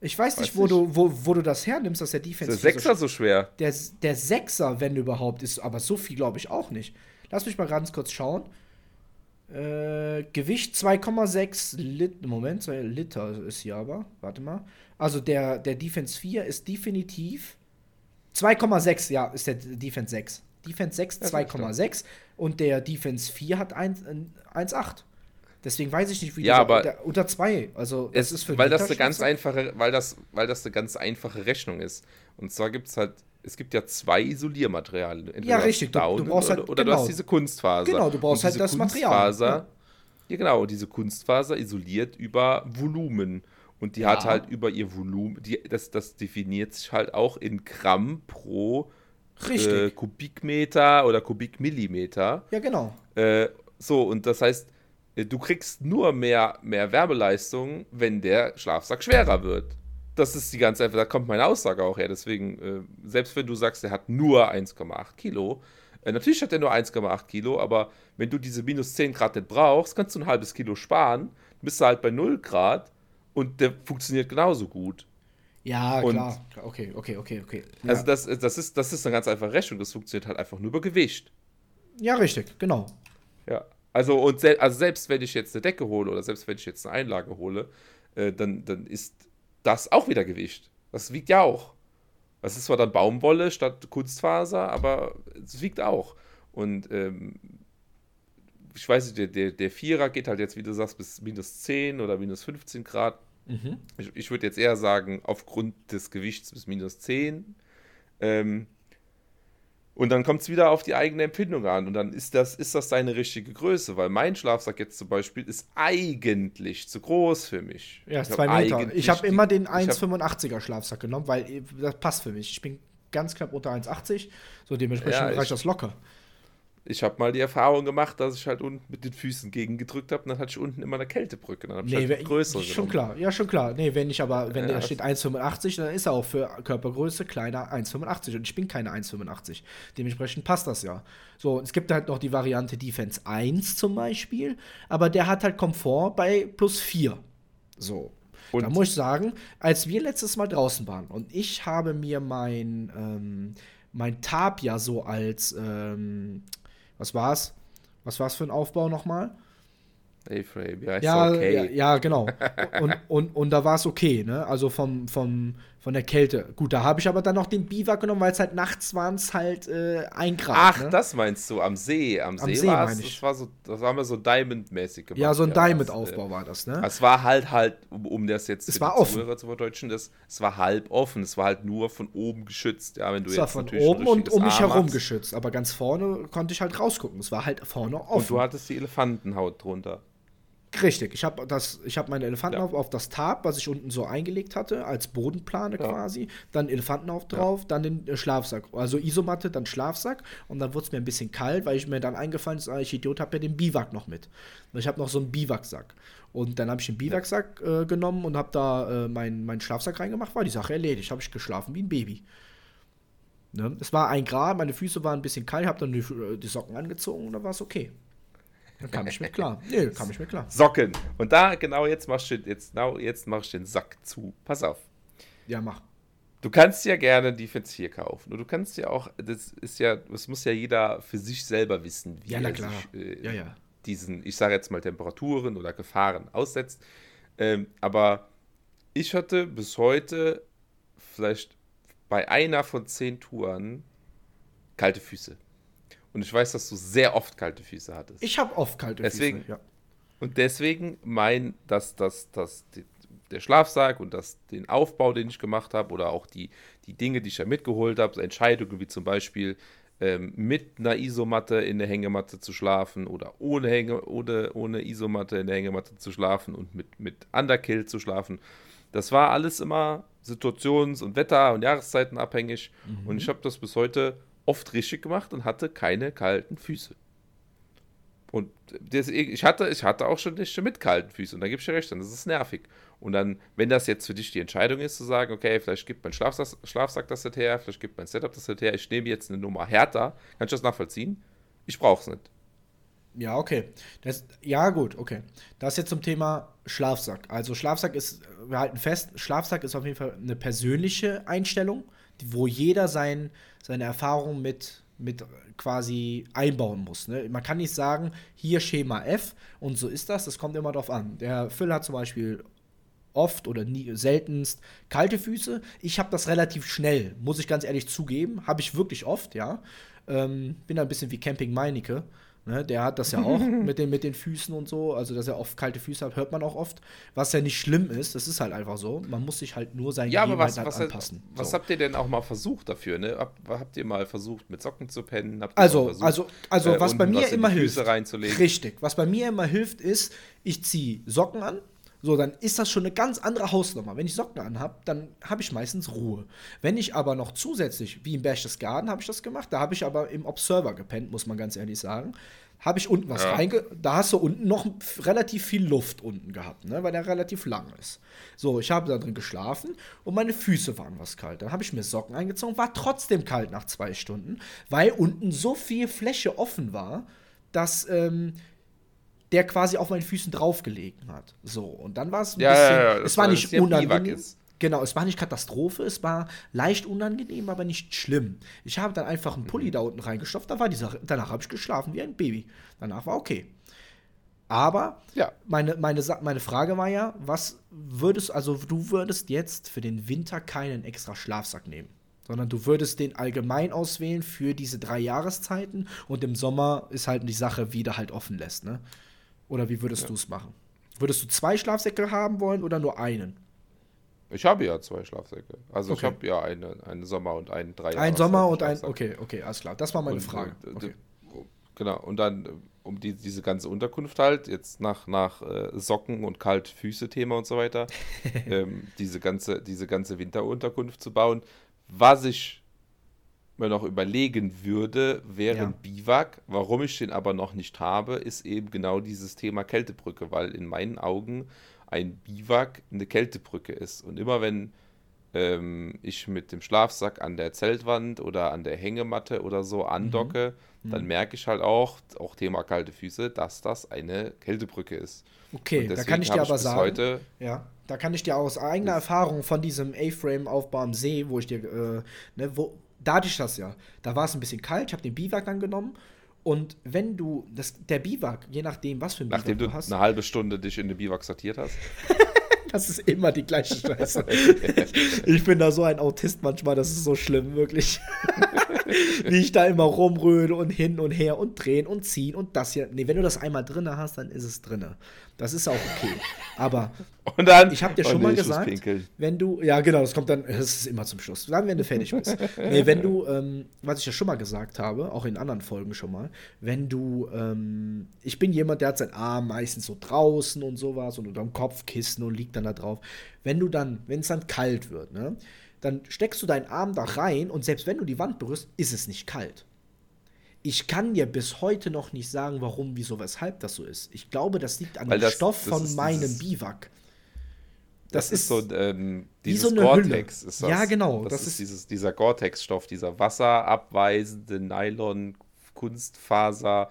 Ich weiß nicht, weiß wo, Du, wo, wo du das hernimmst, dass der Defense. Ist der Sechser so, so schwer? Der, der Sechser, wenn überhaupt, ist aber so viel, glaube ich, auch nicht. Lass mich mal ganz kurz schauen. Äh, Gewicht 2,6 Liter. Moment, 2 Liter ist hier aber. Warte mal. Also der, der Defense 4 ist definitiv 2,6, ja, ist der Defense 6. Defense 6 2,6 und der Defense 4 hat 1,8. Deswegen weiß ich nicht, wie ja, aber der, unter 2. Also das es, ist für weil das eine ganz einfache, weil das, weil das eine ganz einfache Rechnung ist. Und zwar gibt es halt, es gibt ja zwei Isoliermaterialien. Entweder ja, richtig. Du, du brauchst halt, oder, oder genau. du hast diese Kunstfaser. Genau, du brauchst halt das Material. Ja. ja, genau. Und diese Kunstfaser isoliert über Volumen. Und die ja. hat halt über ihr Volumen, die, das, das definiert sich halt auch in Gramm pro äh, Kubikmeter oder Kubikmillimeter. Ja, genau. Äh, so, und das heißt, äh, du kriegst nur mehr, mehr Wärmeleistung, wenn der Schlafsack schwerer wird. Das ist die ganze einfach, da kommt meine Aussage auch her. Deswegen, äh, selbst wenn du sagst, er hat nur 1,8 Kilo, äh, natürlich hat er nur 1,8 Kilo, aber wenn du diese minus 10 Grad nicht brauchst, kannst du ein halbes Kilo sparen, bist du halt bei 0 Grad und der funktioniert genauso gut. Ja, und klar. Okay, okay, okay, okay. Ja. Also das, das, ist, das ist eine ganz einfache Rechnung. Das funktioniert halt einfach nur über Gewicht. Ja, richtig, genau. Ja. Also, und se also selbst wenn ich jetzt eine Decke hole oder selbst wenn ich jetzt eine Einlage hole, äh, dann, dann ist das auch wieder Gewicht. Das wiegt ja auch. Das ist zwar dann Baumwolle statt Kunstfaser, aber es wiegt auch. Und ähm, ich weiß nicht, der, der, der Vierer geht halt jetzt, wie du sagst, bis minus 10 oder minus 15 Grad. Mhm. Ich, ich würde jetzt eher sagen, aufgrund des Gewichts bis minus 10. Ähm, und dann kommt es wieder auf die eigene Empfindung an. Und dann ist das, ist das deine richtige Größe, weil mein Schlafsack jetzt zum Beispiel ist eigentlich zu groß für mich. Ja, zwei Meter. Ich habe immer den 1,85er Schlafsack genommen, weil das passt für mich. Ich bin ganz knapp unter 1,80. So dementsprechend ja, reicht das locker ich habe mal die Erfahrung gemacht, dass ich halt unten mit den Füßen gegengedrückt habe und dann hatte ich unten immer eine Kältebrücke. Dann habe ich nee, halt größere Schon klar, ja, schon klar. Nee, wenn ich aber, wenn ja, der steht 1,85, dann ist er auch für Körpergröße kleiner 1,85 und ich bin keine 1,85. Dementsprechend passt das ja. So, es gibt halt noch die Variante Defense 1 zum Beispiel, aber der hat halt Komfort bei plus 4. So. Und da muss ich sagen, als wir letztes Mal draußen waren und ich habe mir mein, ähm, mein Tab ja so als ähm, was war's? Was war's für ein Aufbau nochmal? A-Frame, ja, ja, okay. ja, ja, genau. Und, und, und da war es okay, ne? Also vom, vom, von der Kälte. Gut, da habe ich aber dann noch den Biwak genommen, weil es halt nachts waren es halt äh, ein Grad. Ach, ne? das meinst du, am See. Am, am See, See war es, das war so, das haben wir so Diamond-mäßig gemacht. Ja, so ein ja, Diamond-Aufbau äh, war das, ne? Es war halt halt, um, um das jetzt es war offen. Zuhörer zu verdeutschen, das, es war halb offen. Es war halt nur von oben geschützt. Ja, wenn du es jetzt war von oben und um mich herum hast. geschützt, aber ganz vorne konnte ich halt rausgucken. Es war halt vorne offen. Und du hattest die Elefantenhaut drunter. Richtig, ich habe hab meine Elefanten ja. auf, auf das Tab, was ich unten so eingelegt hatte, als Bodenplane ja. quasi, dann Elefanten auf drauf, ja. dann den äh, Schlafsack, also Isomatte, dann Schlafsack und dann wurde es mir ein bisschen kalt, weil ich mir dann eingefallen ist, ah, ich Idiot, habe ja den Biwak noch mit. Ich habe noch so einen Biwaksack. Und dann habe ich den Biwaksack äh, genommen und habe da äh, meinen mein Schlafsack reingemacht, war die Sache erledigt. Habe ich geschlafen wie ein Baby. Ne? Es war ein Grad, meine Füße waren ein bisschen kalt, habe dann die, äh, die Socken angezogen und dann war es okay. Kam ich mir klar. Nee, kam ich mir klar. Socken. Und da, genau jetzt machst du jetzt, genau jetzt machst du den Sack zu. Pass auf. Ja, mach. Du kannst ja gerne Defense 4 kaufen. Und du kannst ja auch, das ist ja, das muss ja jeder für sich selber wissen, wie ja, er klar. sich äh, ja, ja. diesen, ich sage jetzt mal Temperaturen oder Gefahren aussetzt. Ähm, aber ich hatte bis heute vielleicht bei einer von zehn Touren kalte Füße. Und ich weiß, dass du sehr oft kalte Füße hattest. Ich habe oft kalte deswegen, Füße, ja. Und deswegen mein, dass, dass, dass die, der Schlafsack und das, den Aufbau, den ich gemacht habe, oder auch die, die Dinge, die ich da mitgeholt habe, Entscheidungen wie zum Beispiel ähm, mit einer Isomatte in der Hängematte zu schlafen oder ohne, Hänge, ohne, ohne Isomatte in der Hängematte zu schlafen und mit, mit Underkill zu schlafen. Das war alles immer situations- und Wetter- und Jahreszeiten abhängig. Mhm. Und ich habe das bis heute oft richtig gemacht und hatte keine kalten Füße. Und deswegen, ich hatte, ich hatte auch schon Nächte mit kalten Füßen. Und da gebe ich dir recht, dann ist es nervig. Und dann, wenn das jetzt für dich die Entscheidung ist, zu sagen, okay, vielleicht gibt mein Schlafsack, Schlafsack das nicht her, vielleicht gibt mein Setup das nicht her, ich nehme jetzt eine Nummer härter, kann ich das nachvollziehen? Ich brauche es nicht. Ja, okay. Das, ja, gut, okay. Das jetzt zum Thema Schlafsack. Also Schlafsack ist, wir halten fest, Schlafsack ist auf jeden Fall eine persönliche Einstellung, wo jeder sein, seine Erfahrung mit, mit quasi einbauen muss. Ne? Man kann nicht sagen, hier Schema F und so ist das, das kommt immer drauf an. Der hat zum Beispiel oft oder nie, seltenst kalte Füße. Ich habe das relativ schnell, muss ich ganz ehrlich zugeben. Habe ich wirklich oft, ja. Ähm, bin da ein bisschen wie Camping Meinecke. Ne, der hat das ja auch mit den, mit den Füßen und so. Also, dass er oft kalte Füße hat, hört man auch oft. Was ja nicht schlimm ist, das ist halt einfach so. Man muss sich halt nur sein ja, aber was, was, anpassen. Was so. habt ihr denn auch mal versucht dafür? Ne? Hab, habt ihr mal versucht, mit Socken zu pennen? also, versucht, also, also, äh, was bei mir was immer hilft. Richtig. Was bei mir immer hilft, ist, ich ziehe Socken an so, dann ist das schon eine ganz andere Hausnummer. Wenn ich Socken anhab, dann habe ich meistens Ruhe. Wenn ich aber noch zusätzlich, wie im Berchtesgaden habe ich das gemacht, da habe ich aber im Observer gepennt, muss man ganz ehrlich sagen. Habe ich unten was ja. reinge... Da hast du unten noch relativ viel Luft unten gehabt, ne? weil der relativ lang ist. So, ich habe da drin geschlafen und meine Füße waren was kalt. Dann habe ich mir Socken eingezogen, war trotzdem kalt nach zwei Stunden, weil unten so viel Fläche offen war, dass ähm, der quasi auf meinen Füßen draufgelegen hat. So, und dann war es ein ja, bisschen, ja, ja, es war nicht unangenehm. Genau, es war nicht Katastrophe, es war leicht unangenehm, aber nicht schlimm. Ich habe dann einfach einen Pulli mhm. da unten reingestopft, da war dieser, danach habe ich geschlafen wie ein Baby. Danach war okay. Aber ja. meine, meine, meine Frage war ja, was würdest, also du würdest jetzt für den Winter keinen extra Schlafsack nehmen, sondern du würdest den allgemein auswählen für diese drei Jahreszeiten und im Sommer ist halt die Sache, wie du halt offen lässt, ne? Oder wie würdest ja. du es machen? Würdest du zwei Schlafsäcke haben wollen oder nur einen? Ich habe ja zwei Schlafsäcke. Also okay. ich habe ja eine, einen Sommer und einen drei Ein Sommer und ein. Okay, okay, alles klar. Das war meine und, Frage. Äh, okay. Genau, und dann äh, um die, diese ganze Unterkunft halt, jetzt nach, nach äh, Socken und Kaltfüße-Thema und so weiter, ähm, diese, ganze, diese ganze Winterunterkunft zu bauen. Was ich mir noch überlegen würde, wäre ja. ein Biwak. Warum ich den aber noch nicht habe, ist eben genau dieses Thema Kältebrücke, weil in meinen Augen ein Biwak eine Kältebrücke ist. Und immer wenn ähm, ich mit dem Schlafsack an der Zeltwand oder an der Hängematte oder so andocke, mhm. dann mhm. merke ich halt auch, auch Thema kalte Füße, dass das eine Kältebrücke ist. Okay, da kann ich dir aber ich sagen, ja, da kann ich dir aus eigener Erfahrung von diesem A-Frame-Aufbau am See, wo ich dir, äh, ne, wo, da hatte ich das ja. Da war es ein bisschen kalt, ich habe den Biwak dann genommen. Und wenn du, das, der Biwak, je nachdem, was für ein Nachdem Biwak du hast. Nachdem du eine halbe Stunde dich in den Biwak sortiert hast. das ist immer die gleiche Scheiße. ich bin da so ein Autist manchmal, das ist so schlimm, wirklich. Wie ich da immer rumröde und hin und her und drehen und ziehen und das hier. Nee, wenn du das einmal drin hast, dann ist es drin. Das ist auch okay. Aber und dann, ich habe dir schon nee, mal gesagt, wenn du, ja genau, das kommt dann, das ist immer zum Schluss. Dann, wenn du fertig bist. nee, wenn du, ähm, was ich ja schon mal gesagt habe, auch in anderen Folgen schon mal, wenn du, ähm, ich bin jemand, der hat seinen Arm meistens so draußen und sowas und unter dem Kopfkissen und liegt dann da drauf. Wenn du dann, wenn es dann kalt wird, ne, dann steckst du deinen Arm da rein und selbst wenn du die Wand berührst, ist es nicht kalt. Ich kann dir bis heute noch nicht sagen, warum, wieso, weshalb das so ist. Ich glaube, das liegt an Weil dem das, Stoff das von meinem Biwak. Das, das, ist so ähm, dieses so Gore-Tex. Ja, genau. Das, das ist, ist, dieses, dieser Gore-Tex-Stoff, dieser wasserabweisende Nylon, Kunstfaser,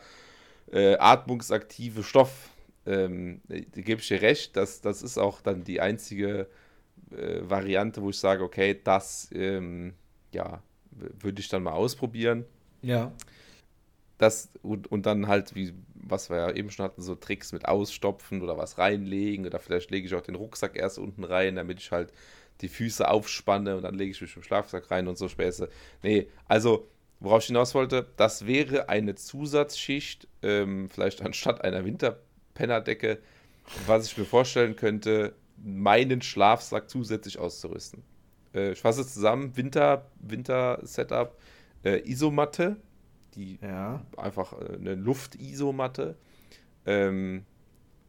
äh, atmungsaktive Stoff. Ähm, da gebe ich dir recht, das, das ist auch dann die einzige äh, Variante, wo ich sage, okay, das ähm, ja, würde ich dann mal ausprobieren. Ja. Das und, und dann halt, wie, was wir ja eben schon hatten, so Tricks mit Ausstopfen oder was reinlegen oder vielleicht lege ich auch den Rucksack erst unten rein, damit ich halt die Füße aufspanne und dann lege ich mich im Schlafsack rein und so Späße. Nee, also worauf ich hinaus wollte, das wäre eine Zusatzschicht, ähm, vielleicht anstatt einer Winterpennerdecke, was ich mir vorstellen könnte, meinen Schlafsack zusätzlich auszurüsten. Äh, ich fasse zusammen: Winter, Winter-Setup, äh, Isomatte, die ja. einfach äh, eine Luft-Isomatte, ähm,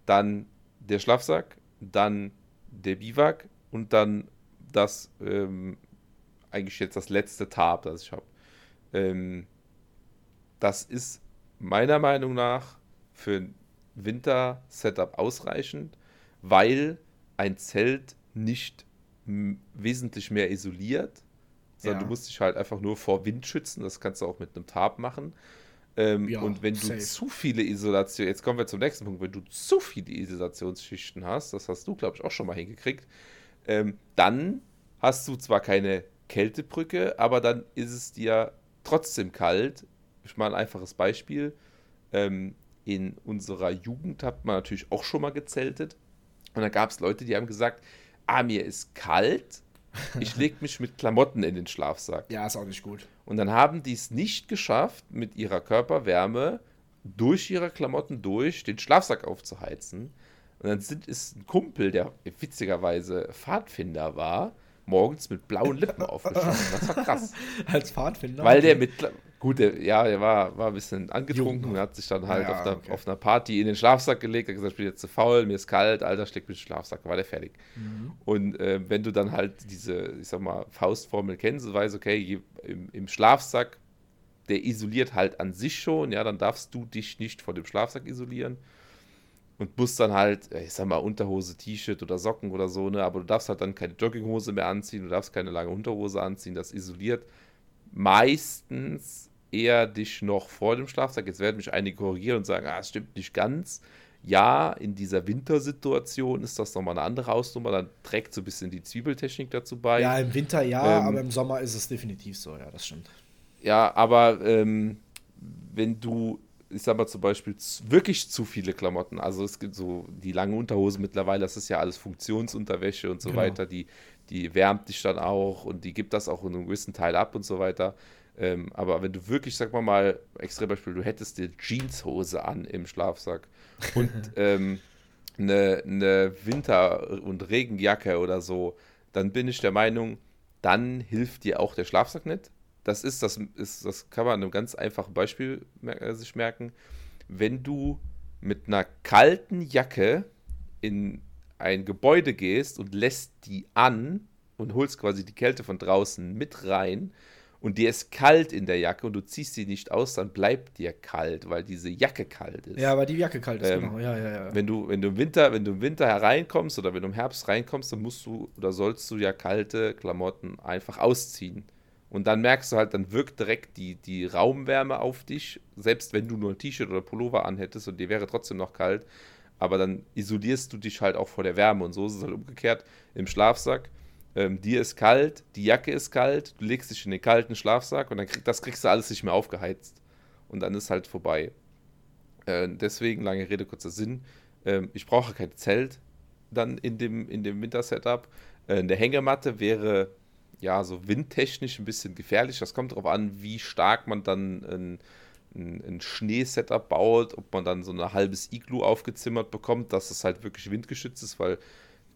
dann der Schlafsack, dann der Biwak und dann das ähm, eigentlich jetzt das letzte Tarp, das ich habe. Ähm, das ist meiner Meinung nach für ein Winter-Setup ausreichend, weil ein Zelt nicht wesentlich mehr isoliert, sondern ja. du musst dich halt einfach nur vor Wind schützen. Das kannst du auch mit einem Tarp machen. Ähm, ja, und wenn safe. du zu viele Isolation, jetzt kommen wir zum nächsten Punkt, wenn du zu viele Isolationsschichten hast, das hast du, glaube ich, auch schon mal hingekriegt, ähm, dann hast du zwar keine Kältebrücke, aber dann ist es dir trotzdem kalt. Ich mache ein einfaches Beispiel. Ähm, in unserer Jugend hat man natürlich auch schon mal gezeltet. Und da gab es Leute, die haben gesagt, ah, mir ist kalt, ich lege mich mit Klamotten in den Schlafsack. Ja, ist auch nicht gut. Und dann haben die es nicht geschafft, mit ihrer Körperwärme durch ihre Klamotten durch den Schlafsack aufzuheizen. Und dann sind, ist ein Kumpel, der witzigerweise Pfadfinder war, morgens mit blauen Lippen aufgestanden. Das war krass. Als Pfadfinder? Weil der mit. Gut, der, ja, der war, war ein bisschen angetrunken und hat sich dann halt ja, auf, der, okay. auf, einer Party in den Schlafsack gelegt, hat gesagt, ich bin jetzt zu faul, mir ist kalt, Alter, steck mich in den Schlafsack, war der fertig. Mhm. Und äh, wenn du dann halt diese, ich sag mal, Faustformel kennst, du weißt, okay, im, im Schlafsack, der isoliert halt an sich schon, ja, dann darfst du dich nicht vor dem Schlafsack isolieren und musst dann halt, ich sag mal, Unterhose, T-Shirt oder Socken oder so, ne, aber du darfst halt dann keine Jogginghose mehr anziehen, du darfst keine lange Unterhose anziehen, das isoliert meistens eher dich noch vor dem Schlafsack. Jetzt werden mich einige korrigieren und sagen, ah, es stimmt nicht ganz. Ja, in dieser Wintersituation ist das nochmal eine andere Hausnummer. Dann trägt so ein bisschen die Zwiebeltechnik dazu bei. Ja, im Winter ja, ähm, aber im Sommer ist es definitiv so, ja, das stimmt. Ja, aber ähm, wenn du, ich sag mal zum Beispiel, wirklich zu viele Klamotten, also es gibt so die lange Unterhose mittlerweile, das ist ja alles Funktionsunterwäsche und so genau. weiter, die, die wärmt dich dann auch und die gibt das auch in einem gewissen Teil ab und so weiter. Ähm, aber wenn du wirklich, sag mal mal, extra Beispiel, du hättest dir Jeanshose an im Schlafsack und ähm, eine, eine Winter- und Regenjacke oder so, dann bin ich der Meinung, dann hilft dir auch der Schlafsack nicht. Das ist, das ist, das kann man an einem ganz einfachen Beispiel äh, sich merken. Wenn du mit einer kalten Jacke in ein Gebäude gehst und lässt die an und holst quasi die Kälte von draußen mit rein, und dir ist kalt in der Jacke und du ziehst sie nicht aus, dann bleibt dir kalt, weil diese Jacke kalt ist. Ja, weil die Jacke kalt ist, ähm, genau. Ja, ja, ja. Wenn du, wenn du im Winter, wenn du im Winter hereinkommst oder wenn du im Herbst reinkommst, dann musst du oder sollst du ja kalte Klamotten einfach ausziehen. Und dann merkst du halt, dann wirkt direkt die, die Raumwärme auf dich, selbst wenn du nur ein T-Shirt oder Pullover anhättest und dir wäre trotzdem noch kalt. Aber dann isolierst du dich halt auch vor der Wärme. Und so ist es halt umgekehrt im Schlafsack ähm, dir ist kalt, die Jacke ist kalt, du legst dich in den kalten Schlafsack und dann krieg, das kriegst du alles nicht mehr aufgeheizt. Und dann ist halt vorbei. Äh, deswegen, lange Rede, kurzer Sinn. Äh, ich brauche kein Zelt dann in dem, in dem Winter-Setup. Äh, eine Hängematte wäre ja so windtechnisch ein bisschen gefährlich. Das kommt darauf an, wie stark man dann ein, ein, ein Schneesetup baut, ob man dann so ein halbes Iglu aufgezimmert bekommt, dass es halt wirklich windgeschützt ist, weil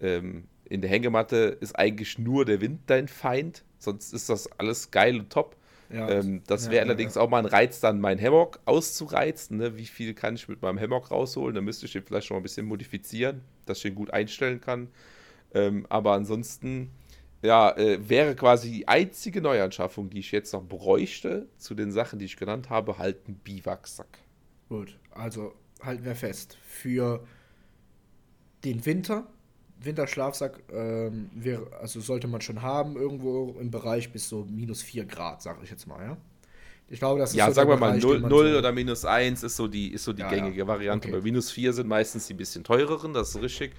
ähm, in der Hängematte ist eigentlich nur der Wind dein Feind, sonst ist das alles geil und top. Ja, ähm, das wäre ja, allerdings ja. auch mal ein Reiz, dann meinen Hammock auszureizen. Ne? Wie viel kann ich mit meinem Hammock rausholen? Da müsste ich den vielleicht schon mal ein bisschen modifizieren, dass ich den gut einstellen kann. Ähm, aber ansonsten, ja, äh, wäre quasi die einzige Neuanschaffung, die ich jetzt noch bräuchte, zu den Sachen, die ich genannt habe, halt ein Biwaksack. Gut, also halten wir fest. Für den Winter Winterschlafsack ähm, wäre, also sollte man schon haben, irgendwo im Bereich bis so minus 4 Grad, sage ich jetzt mal, ja. Ich glaube, das ist Ja, so sagen wir mal 0, 0 so oder minus 1 ist so die, ist so die ja, gängige ja. Variante. Okay. Bei minus 4 sind meistens die bisschen teureren, das ist richtig.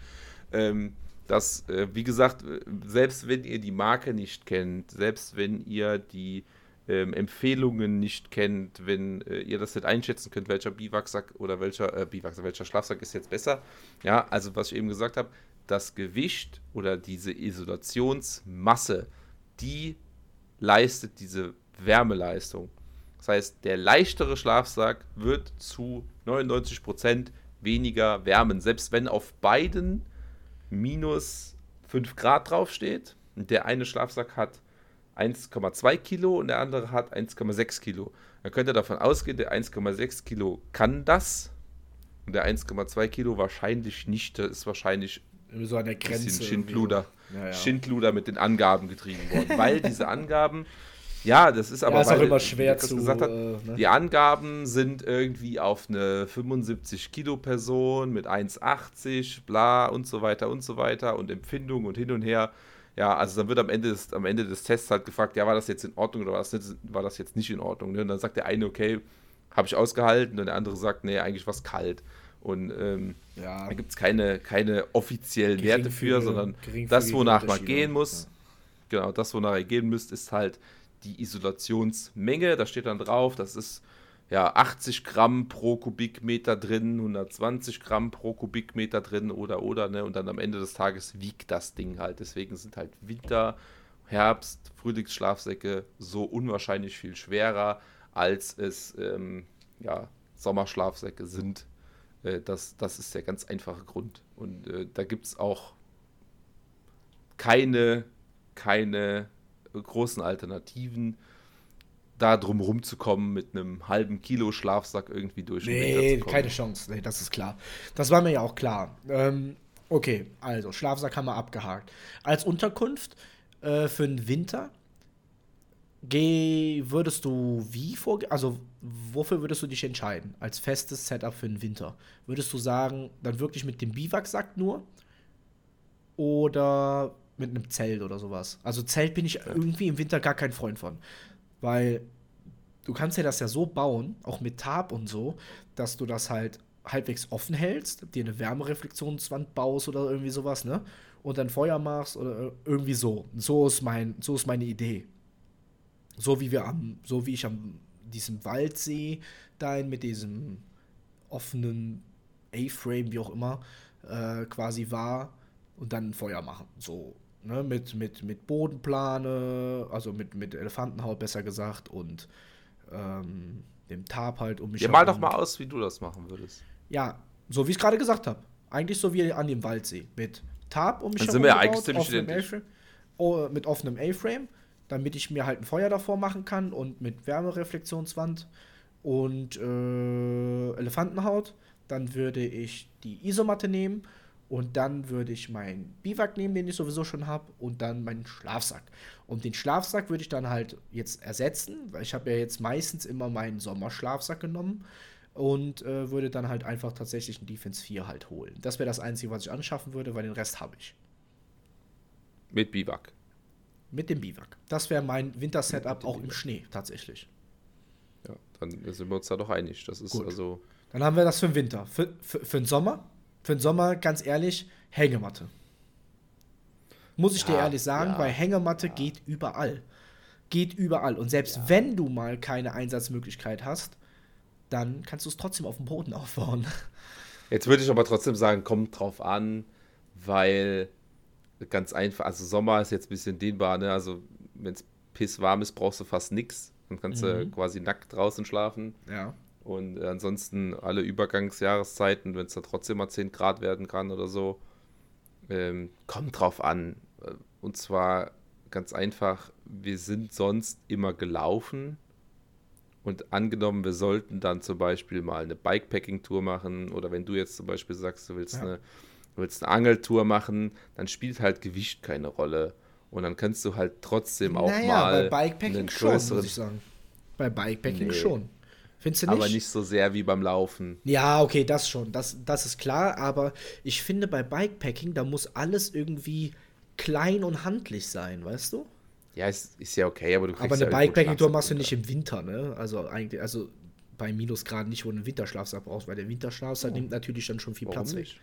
Ähm, das, äh, wie gesagt, selbst wenn ihr die Marke nicht kennt, selbst wenn ihr die ähm, Empfehlungen nicht kennt, wenn äh, ihr das nicht einschätzen könnt, welcher Biwaksack oder welcher äh, Biwaksack, welcher Schlafsack ist jetzt besser. Ja, also was ich eben gesagt habe, das Gewicht oder diese Isolationsmasse, die leistet diese Wärmeleistung. Das heißt, der leichtere Schlafsack wird zu 99% weniger wärmen, selbst wenn auf beiden minus 5 Grad draufsteht. Und der eine Schlafsack hat 1,2 Kilo und der andere hat 1,6 Kilo. Dann könnt ihr davon ausgehen, der 1,6 Kilo kann das und der 1,2 Kilo wahrscheinlich nicht. Das ist wahrscheinlich so an der Grenze. Schindluder, ja, ja. Schindluder mit den Angaben getrieben worden. Weil diese Angaben, ja, das ist aber. Ja, ist weil, auch immer schwer zu. Gesagt hat, äh, ne? Die Angaben sind irgendwie auf eine 75 Kilo Person mit 1,80, bla und so weiter und so weiter und Empfindung und hin und her. Ja, also dann wird am Ende des, am Ende des Tests halt gefragt, ja, war das jetzt in Ordnung oder war das, nicht, war das jetzt nicht in Ordnung? Ne? Und dann sagt der eine, okay, habe ich ausgehalten und der andere sagt, nee, eigentlich war es kalt. Und ähm, ja. da gibt es keine, keine offiziellen Werte für, sondern das, wonach man gehen muss, ja. genau, das, wonach ihr gehen müsst, ist halt die Isolationsmenge. Da steht dann drauf, das ist ja, 80 Gramm pro Kubikmeter drin, 120 Gramm pro Kubikmeter drin oder oder, ne? Und dann am Ende des Tages wiegt das Ding halt. Deswegen sind halt Winter, Herbst, Frühlingsschlafsäcke so unwahrscheinlich viel schwerer, als es ähm, ja, Sommerschlafsäcke sind. Äh, das, das ist der ganz einfache Grund. Und äh, da gibt es auch keine, keine großen Alternativen da drum rumzukommen, mit einem halben Kilo Schlafsack irgendwie durch den Nee, keine Chance. Nee, das ist klar. Das war mir ja auch klar. Ähm, okay, also Schlafsack haben wir abgehakt. Als Unterkunft äh, für den Winter geh, würdest du wie vorgehen? Also, wofür würdest du dich entscheiden? Als festes Setup für den Winter? Würdest du sagen, dann wirklich mit dem Biwaksack nur? Oder mit einem Zelt oder sowas? Also, Zelt bin ich irgendwie im Winter gar kein Freund von. Weil du kannst ja das ja so bauen, auch mit Tab und so, dass du das halt halbwegs offen hältst, dir eine Wärmereflexionswand baust oder irgendwie sowas, ne? Und dann Feuer machst oder irgendwie so. So ist, mein, so ist meine Idee. So wie wir am, so wie ich am diesem Waldsee da mit diesem offenen A-Frame, wie auch immer, äh, quasi war und dann Feuer machen. So Ne, mit, mit, mit Bodenplane, also mit, mit Elefantenhaut besser gesagt und ähm, dem Tarp halt um mich Ja, mal doch mal aus, wie du das machen würdest. Ja, so wie ich es gerade gesagt habe. Eigentlich so wie an dem Waldsee. Mit Tarp um mich Dann sind wir eigentlich ziemlich identisch. Oh, mit offenem A-Frame, damit ich mir halt ein Feuer davor machen kann und mit Wärmereflexionswand und äh, Elefantenhaut. Dann würde ich die Isomatte nehmen und dann würde ich meinen Biwak nehmen, den ich sowieso schon habe, und dann meinen Schlafsack. Und den Schlafsack würde ich dann halt jetzt ersetzen, weil ich habe ja jetzt meistens immer meinen Sommerschlafsack genommen und äh, würde dann halt einfach tatsächlich einen Defense 4 halt holen. Das wäre das Einzige, was ich anschaffen würde, weil den Rest habe ich. Mit Biwak. Mit dem Biwak. Das wäre mein Winter-Setup auch im Schnee tatsächlich. Ja, dann sind wir uns da doch einig. Das ist Gut. also. Dann haben wir das für den Winter. Für, für, für den Sommer für den Sommer, ganz ehrlich, Hängematte. Muss ich ja, dir ehrlich sagen, ja, weil Hängematte ja. geht überall. Geht überall. Und selbst wenn du mal keine Einsatzmöglichkeit hast, dann kannst du es trotzdem auf dem Boden aufbauen. Jetzt würde ich aber trotzdem sagen, kommt drauf an, weil ganz einfach, also Sommer ist jetzt ein bisschen dehnbar, ne? Also wenn es pisswarm ist, brauchst du fast nichts. Dann kannst mhm. du quasi nackt draußen schlafen. Ja. Und ansonsten alle Übergangsjahreszeiten, wenn es da trotzdem mal 10 Grad werden kann oder so, ähm, kommt drauf an. Und zwar ganz einfach, wir sind sonst immer gelaufen. Und angenommen, wir sollten dann zum Beispiel mal eine Bikepacking-Tour machen oder wenn du jetzt zum Beispiel sagst, du willst, ja. eine, du willst eine Angeltour machen, dann spielt halt Gewicht keine Rolle. Und dann kannst du halt trotzdem auch naja, mal. Bei Bikepacking schon, muss ich sagen. Bei Bikepacking nee. schon. Findest du nicht? Aber nicht so sehr wie beim Laufen. Ja, okay, das schon. Das, das ist klar. Aber ich finde, bei Bikepacking, da muss alles irgendwie klein und handlich sein, weißt du? Ja, ist, ist ja okay, aber du kriegst Aber eine ja Bikepacking-Tour machst du nicht im Winter, ne? Also eigentlich, also bei Minusgraden nicht, wo du einen Winterschlafsack brauchst, weil der Winterschlafsack oh. nimmt natürlich dann schon viel Warum Platz nicht? weg.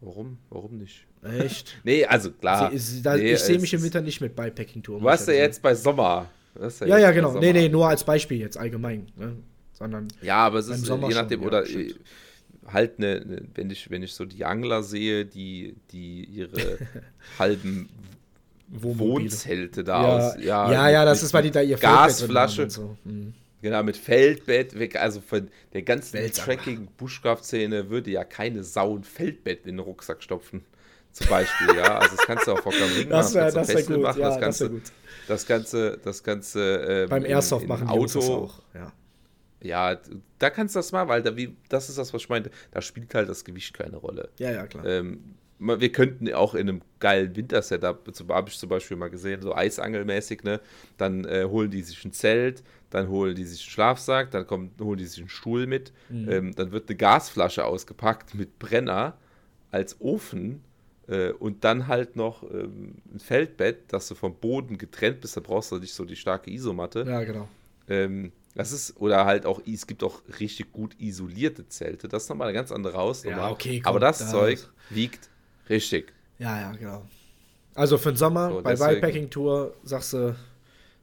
Warum? Warum nicht? Echt? nee, also klar. Sie, da, nee, ich sehe mich im Winter nicht mit Bikepacking-Tour. Du warst ja jetzt bei Sommer. Ja, ja, ja, genau. Nee, nee, nur als Beispiel jetzt allgemein. Ne? Sondern ja, aber es ist Sommer je nachdem, schon, oder ja, halt eine, ne, wenn ich, wenn ich so die Angler sehe, die, die ihre halben Wohnzelte da ja. aus. Ja, ja, ja das ist, weil die da ihr Gasflasche. So. Mhm. Genau, mit Feldbett, also von der ganzen Tracking Bushcraft-Szene würde ja keine Sau ein Feldbett in den Rucksack stopfen. Zum Beispiel, ja. Also das kannst du auch vor Kamin machen, das wär, das wär gut. machen, ja, das Ganze. Das das Ganze, das Ganze ähm, beim Airsoft in, in machen Auto. das auch. Ja. ja, da kannst du das mal, weil da, wie, das ist das, was ich meinte. Da spielt halt das Gewicht keine Rolle. Ja, ja, klar. Ähm, wir könnten auch in einem geilen Wintersetup, habe ich zum Beispiel mal gesehen, so Eisangelmäßig, ne? Dann äh, holen die sich ein Zelt, dann holen die sich einen Schlafsack, dann kommt, holen die sich einen Stuhl mit, mhm. ähm, dann wird eine Gasflasche ausgepackt mit Brenner als Ofen äh, und dann halt noch ähm, ein Feldbett, dass du vom Boden getrennt bist, da brauchst du nicht so die starke Isomatte. Ja, genau. Ähm, das ist, oder halt auch, es gibt auch richtig gut isolierte Zelte. Das ist nochmal eine ganz andere Hausnummer. Ja, okay, komm, Aber das, das Zeug wiegt richtig. Ja, ja, genau. Also für den Sommer so, bei Bikepacking-Tour sagst du,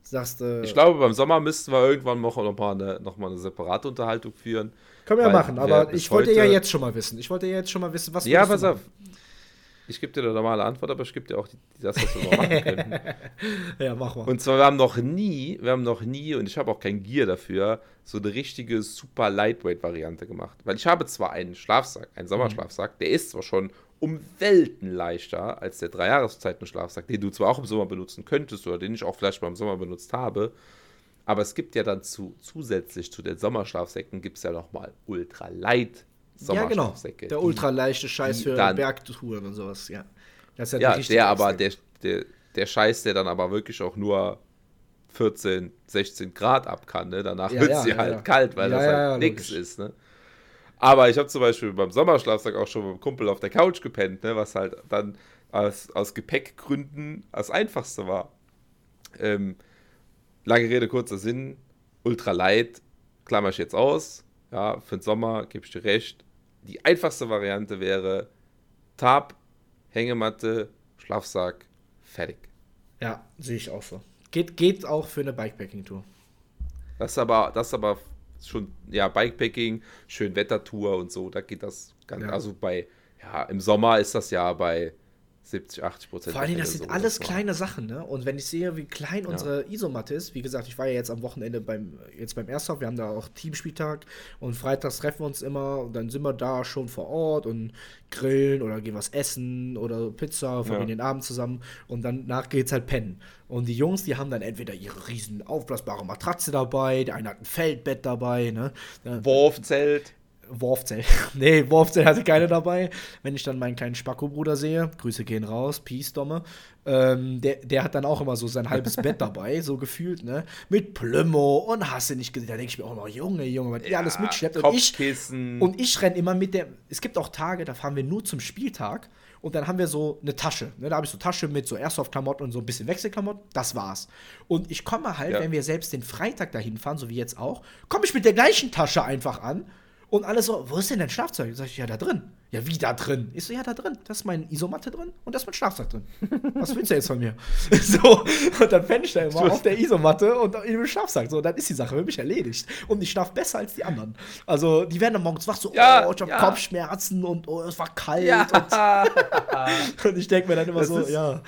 Sagst, äh, ich glaube, beim Sommer müssten wir irgendwann noch, noch, mal, eine, noch mal eine separate Unterhaltung führen. Können wir ja machen, aber ich wollte ja jetzt schon mal wissen. Ich wollte ja jetzt schon mal wissen, was Ja, pass auf. Ich gebe dir eine normale Antwort, aber ich gebe dir auch die, das, was wir noch machen können. ja, mach mal. Und zwar, wir haben noch nie, wir haben noch nie, und ich habe auch kein Gear dafür, so eine richtige super Lightweight-Variante gemacht. Weil ich habe zwar einen Schlafsack, einen Sommerschlafsack, der ist zwar schon um Welten leichter als der Dreijahreszeiten-Schlafsack, den du zwar auch im Sommer benutzen könntest oder den ich auch vielleicht mal im Sommer benutzt habe, aber es gibt ja dann zu, zusätzlich zu den Sommerschlafsäcken gibt es ja nochmal ultra light ja, genau. Der ultraleichte Scheiß für dann, Bergtouren und sowas, ja. Das ist ja, ja der aber, der, der, der Scheiß, der dann aber wirklich auch nur 14, 16 Grad ab kann, ne? Danach ja, wird ja, sie halt ja. kalt, weil das halt nichts ist, ne? Aber ich habe zum Beispiel beim Sommerschlafsack auch schon mit dem Kumpel auf der Couch gepennt, ne? Was halt dann aus, aus Gepäckgründen das Einfachste war. Ähm, lange Rede, kurzer Sinn, ultra light, klammer ich jetzt aus. Ja, für den Sommer gebe ich dir recht, die einfachste Variante wäre Tab, Hängematte, Schlafsack, fertig. Ja, sehe ich auch so. Geht, geht auch für eine Bikepacking-Tour. Das ist aber, das ist aber schon, ja, Bikepacking, Schönwettertour und so, da geht das ganz, ja. also bei, ja, im Sommer ist das ja bei 70, 80 Prozent. Vor allem, das sind alles kleine Sachen, ne? Und wenn ich sehe, wie klein unsere ja. Isomatte ist, wie gesagt, ich war ja jetzt am Wochenende beim, jetzt beim Airsoft, wir haben da auch Teamspieltag und freitags treffen wir uns immer und dann sind wir da schon vor Ort und grillen oder gehen was essen oder Pizza, verbringen ja. den Abend zusammen und danach geht's halt pennen. Und die Jungs, die haben dann entweder ihre riesen aufblasbare Matratze dabei, der eine hat ein Feldbett dabei, ne? Wurfzelt. Worfzelt. nee, Worfzelt hatte keine dabei. Wenn ich dann meinen kleinen Spacko-Bruder sehe, Grüße gehen raus, Peace, Domme, ähm, der, der hat dann auch immer so sein halbes Bett dabei, so gefühlt, ne? Mit Plümo und hasse nicht gesehen. Da denke ich mir auch immer, Junge, Junge, was ja, ihr alles mitschleppt. Und ich, und ich renne immer mit der. Es gibt auch Tage, da fahren wir nur zum Spieltag und dann haben wir so eine Tasche. Ne? Da habe ich so Tasche mit so Airsoft-Klamotten und so ein bisschen Wechselklamotten. Das war's. Und ich komme halt, ja. wenn wir selbst den Freitag dahin fahren, so wie jetzt auch, komme ich mit der gleichen Tasche einfach an und alle so, wo ist denn dein Schlafzeug? Sag ich, ja, da drin. Ja, wie da drin? Ich so, ja, da drin. Das ist mein Isomatte drin und das ist mein Schlafzeug drin. Was willst du jetzt von mir? so, und dann penne ich da immer auf der Isomatte und in dem Schlafsack. So, dann ist die Sache für mich erledigt. Und ich schlafe besser als die anderen. Also, die werden dann morgens wach, so, ja, oh, ich habe ja. Kopfschmerzen und oh, es war kalt. Ja. Und, und, ich denke mir dann immer das so, ja.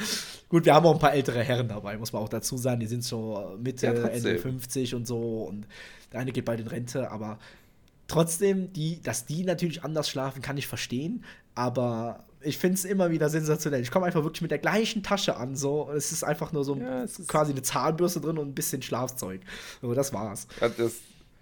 Gut, wir haben auch ein paar ältere Herren dabei, muss man auch dazu sagen. Die sind so Mitte, Ende 50 und so. Und der eine geht bald in Rente, aber Trotzdem, die, dass die natürlich anders schlafen, kann ich verstehen, aber ich finde es immer wieder sensationell. Ich komme einfach wirklich mit der gleichen Tasche an, so. Es ist einfach nur so ja, quasi eine Zahnbürste drin und ein bisschen Schlafzeug. So, das war's. Ja, das,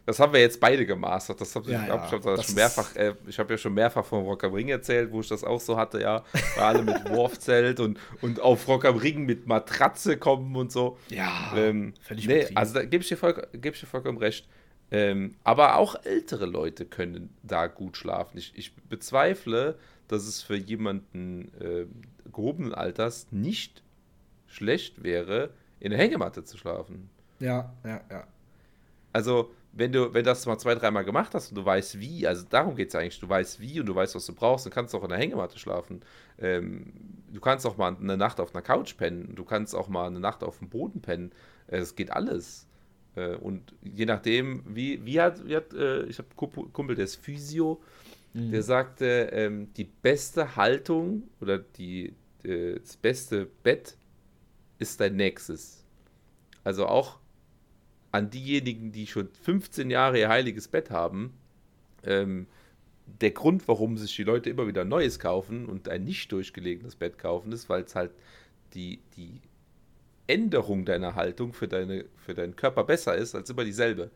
das haben wir jetzt beide gemastert. Das hab ich, ja, ja, ich habe schon mehrfach, äh, ich habe ja schon mehrfach vom Rock am Ring erzählt, wo ich das auch so hatte, ja. War alle mit Wurfzelt und, und auf Rock am Ring mit Matratze kommen und so. Ja, ähm, völlig nee, Also da gebe ich, dir voll, geb ich dir vollkommen recht. Ähm, aber auch ältere Leute können da gut schlafen. Ich, ich bezweifle, dass es für jemanden äh, gehobenen Alters nicht schlecht wäre, in der Hängematte zu schlafen. Ja, ja, ja. Also, wenn du, wenn das mal zwei, dreimal gemacht hast und du weißt wie, also darum geht es eigentlich, du weißt wie und du weißt, was du brauchst, dann kannst du auch in der Hängematte schlafen. Ähm, du kannst auch mal eine Nacht auf einer Couch pennen, du kannst auch mal eine Nacht auf dem Boden pennen. Es geht alles. Äh, und je nachdem, wie, wie hat, wie hat äh, ich habe Kumpel, der ist Physio, mhm. der sagte, ähm, die beste Haltung oder die, äh, das beste Bett ist dein nächstes. Also auch an diejenigen, die schon 15 Jahre ihr heiliges Bett haben, ähm, der Grund, warum sich die Leute immer wieder Neues kaufen und ein nicht durchgelegenes Bett kaufen, ist, weil es halt die, die Änderung deiner Haltung für, deine, für deinen Körper besser ist, als immer dieselbe.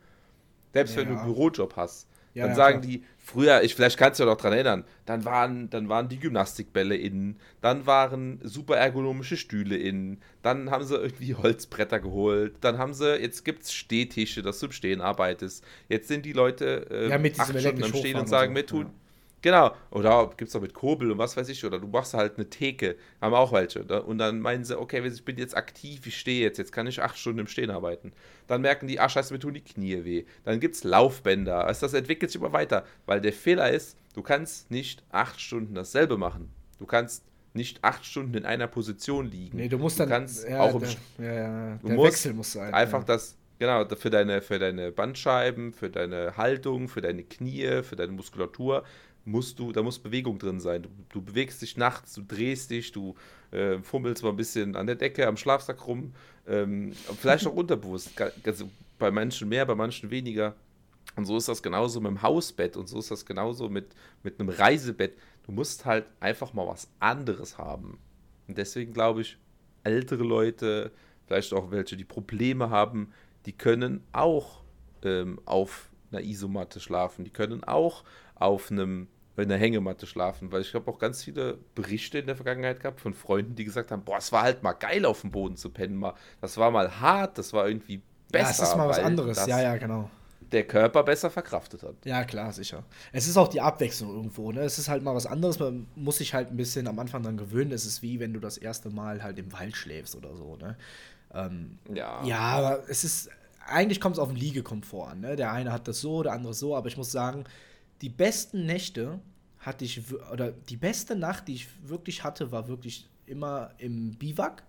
Selbst ja. wenn du einen Bürojob hast. Ja, dann sagen die, früher, ich, vielleicht kannst du dich noch daran erinnern, dann waren, dann waren die Gymnastikbälle innen, dann waren super ergonomische Stühle innen, dann haben sie irgendwie Holzbretter geholt, dann haben sie, jetzt gibt es Stehtische, dass du im Stehen arbeitest. Jetzt sind die Leute äh, ja, mit acht Stunden am Stehen und sagen, so. mir tut, Genau. Oder gibt es auch mit Kurbel und was weiß ich. Oder du machst halt eine Theke. Haben auch welche. Und dann meinen sie, okay, ich bin jetzt aktiv, ich stehe jetzt. Jetzt kann ich acht Stunden im Stehen arbeiten. Dann merken die, ach scheiße, mir tun die Knie weh. Dann gibt es Laufbänder. Also das entwickelt sich immer weiter. Weil der Fehler ist, du kannst nicht acht Stunden dasselbe machen. Du kannst nicht acht Stunden in einer Position liegen. Nee, du musst dann. Du kannst ja, auch im, der, ja, ja, du der musst Wechsel muss sein. einfach ja. das, genau, für deine, für deine Bandscheiben, für deine Haltung, für deine Knie, für deine Muskulatur musst du, da muss Bewegung drin sein. Du, du bewegst dich nachts, du drehst dich, du äh, fummelst mal ein bisschen an der Decke, am Schlafsack rum, ähm, vielleicht auch unterbewusst. Also bei manchen mehr, bei manchen weniger. Und so ist das genauso mit dem Hausbett und so ist das genauso mit, mit einem Reisebett. Du musst halt einfach mal was anderes haben. Und deswegen glaube ich, ältere Leute, vielleicht auch welche, die Probleme haben, die können auch ähm, auf einer Isomatte schlafen. Die können auch auf einem in der Hängematte schlafen, weil ich habe auch ganz viele Berichte in der Vergangenheit gehabt von Freunden, die gesagt haben, boah, es war halt mal geil auf dem Boden zu pennen, mal, das war mal hart, das war irgendwie besser. Ja, es ist mal was anderes, ja, ja, genau. Der Körper besser verkraftet hat. Ja, klar, sicher. Es ist auch die Abwechslung irgendwo, ne? Es ist halt mal was anderes, man muss sich halt ein bisschen am Anfang dann gewöhnen. Es ist wie wenn du das erste Mal halt im Wald schläfst oder so, ne? Ähm, ja. Ja, aber es ist, eigentlich kommt es auf den Liegekomfort an, ne? Der eine hat das so, der andere so, aber ich muss sagen, die besten Nächte hatte ich, oder die beste Nacht, die ich wirklich hatte, war wirklich immer im Biwak.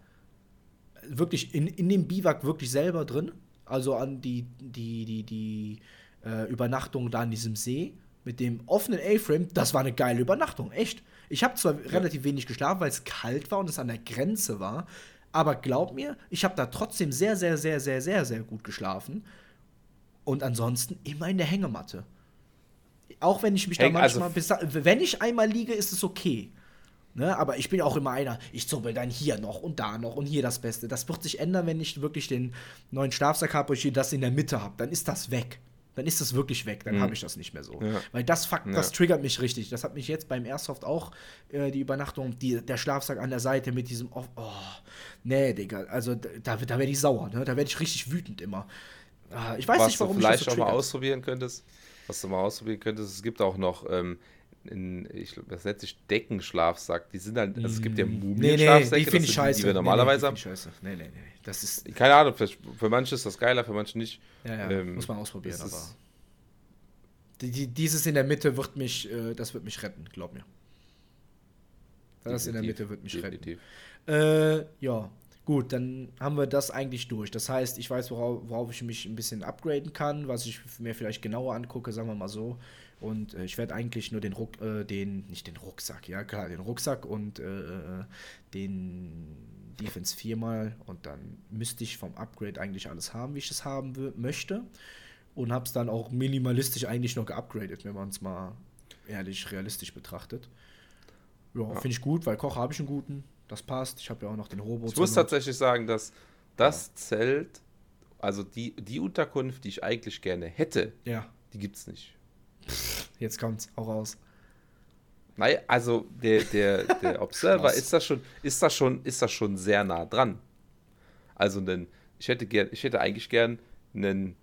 Wirklich in, in dem Biwak wirklich selber drin. Also an die, die, die, die äh, Übernachtung da an diesem See mit dem offenen A-Frame, das war eine geile Übernachtung, echt. Ich habe zwar ja. relativ wenig geschlafen, weil es kalt war und es an der Grenze war, aber glaub mir, ich habe da trotzdem sehr, sehr, sehr, sehr, sehr, sehr gut geschlafen. Und ansonsten immer in der Hängematte. Auch wenn ich mich da manchmal, also, wenn ich einmal liege, ist es okay. Ne? Aber ich bin auch immer einer, ich zuppel dann hier noch und da noch und hier das Beste. Das wird sich ändern, wenn ich wirklich den neuen Schlafsack habe und ich das in der Mitte habe. Dann ist das weg. Dann ist das wirklich weg. Dann mhm. habe ich das nicht mehr so. Ja. Weil das Fakt, das ja. triggert mich richtig. Das hat mich jetzt beim Airsoft auch, äh, die Übernachtung, die, der Schlafsack an der Seite mit diesem, oh, oh nee, Digga. Also da, da werde ich sauer. Ne? Da werde ich richtig wütend immer. Ah, ich weiß Was nicht, warum du vielleicht ich das so auch mal ausprobieren könntest was du mal ausprobieren könntest. Es gibt auch noch, ähm, in, ich, das nennt sich Deckenschlafsack. Die sind halt, also es gibt ja Mumienschlafsäcke, nee, nee, die finde ich scheiße. Die wir normalerweise nee, nee, haben. Nee, nee, nee. Das ist. Keine Ahnung, für, für manche ist das geiler, für manche nicht. Ja, ja, ähm, muss man ausprobieren, aber. Die, die, dieses in der Mitte wird mich, äh, das wird mich retten, glaub mir. Das Definitiv. in der Mitte wird mich Definitiv. retten. Äh, ja, Gut, dann haben wir das eigentlich durch. Das heißt, ich weiß, worauf, worauf ich mich ein bisschen upgraden kann, was ich mir vielleicht genauer angucke, sagen wir mal so. Und äh, ich werde eigentlich nur den Ruck, äh, den, nicht den Rucksack, ja klar, den Rucksack und äh, äh den Defense 4 mal und dann müsste ich vom Upgrade eigentlich alles haben, wie ich es haben möchte. Und habe es dann auch minimalistisch eigentlich noch geupgradet, wenn man es mal ehrlich realistisch betrachtet. Ja, ja. finde ich gut, weil Koch habe ich einen guten. Das passt. Ich habe ja auch noch den Robo. Ich muss tatsächlich sagen, dass das ja. Zelt, also die, die Unterkunft, die ich eigentlich gerne hätte, ja. die gibt es nicht. Jetzt kommt's auch raus. Nein, also der, der, der Observer ist das schon, ist das schon, ist das schon sehr nah dran. Also denn ich hätte gern, ich hätte eigentlich gern einen,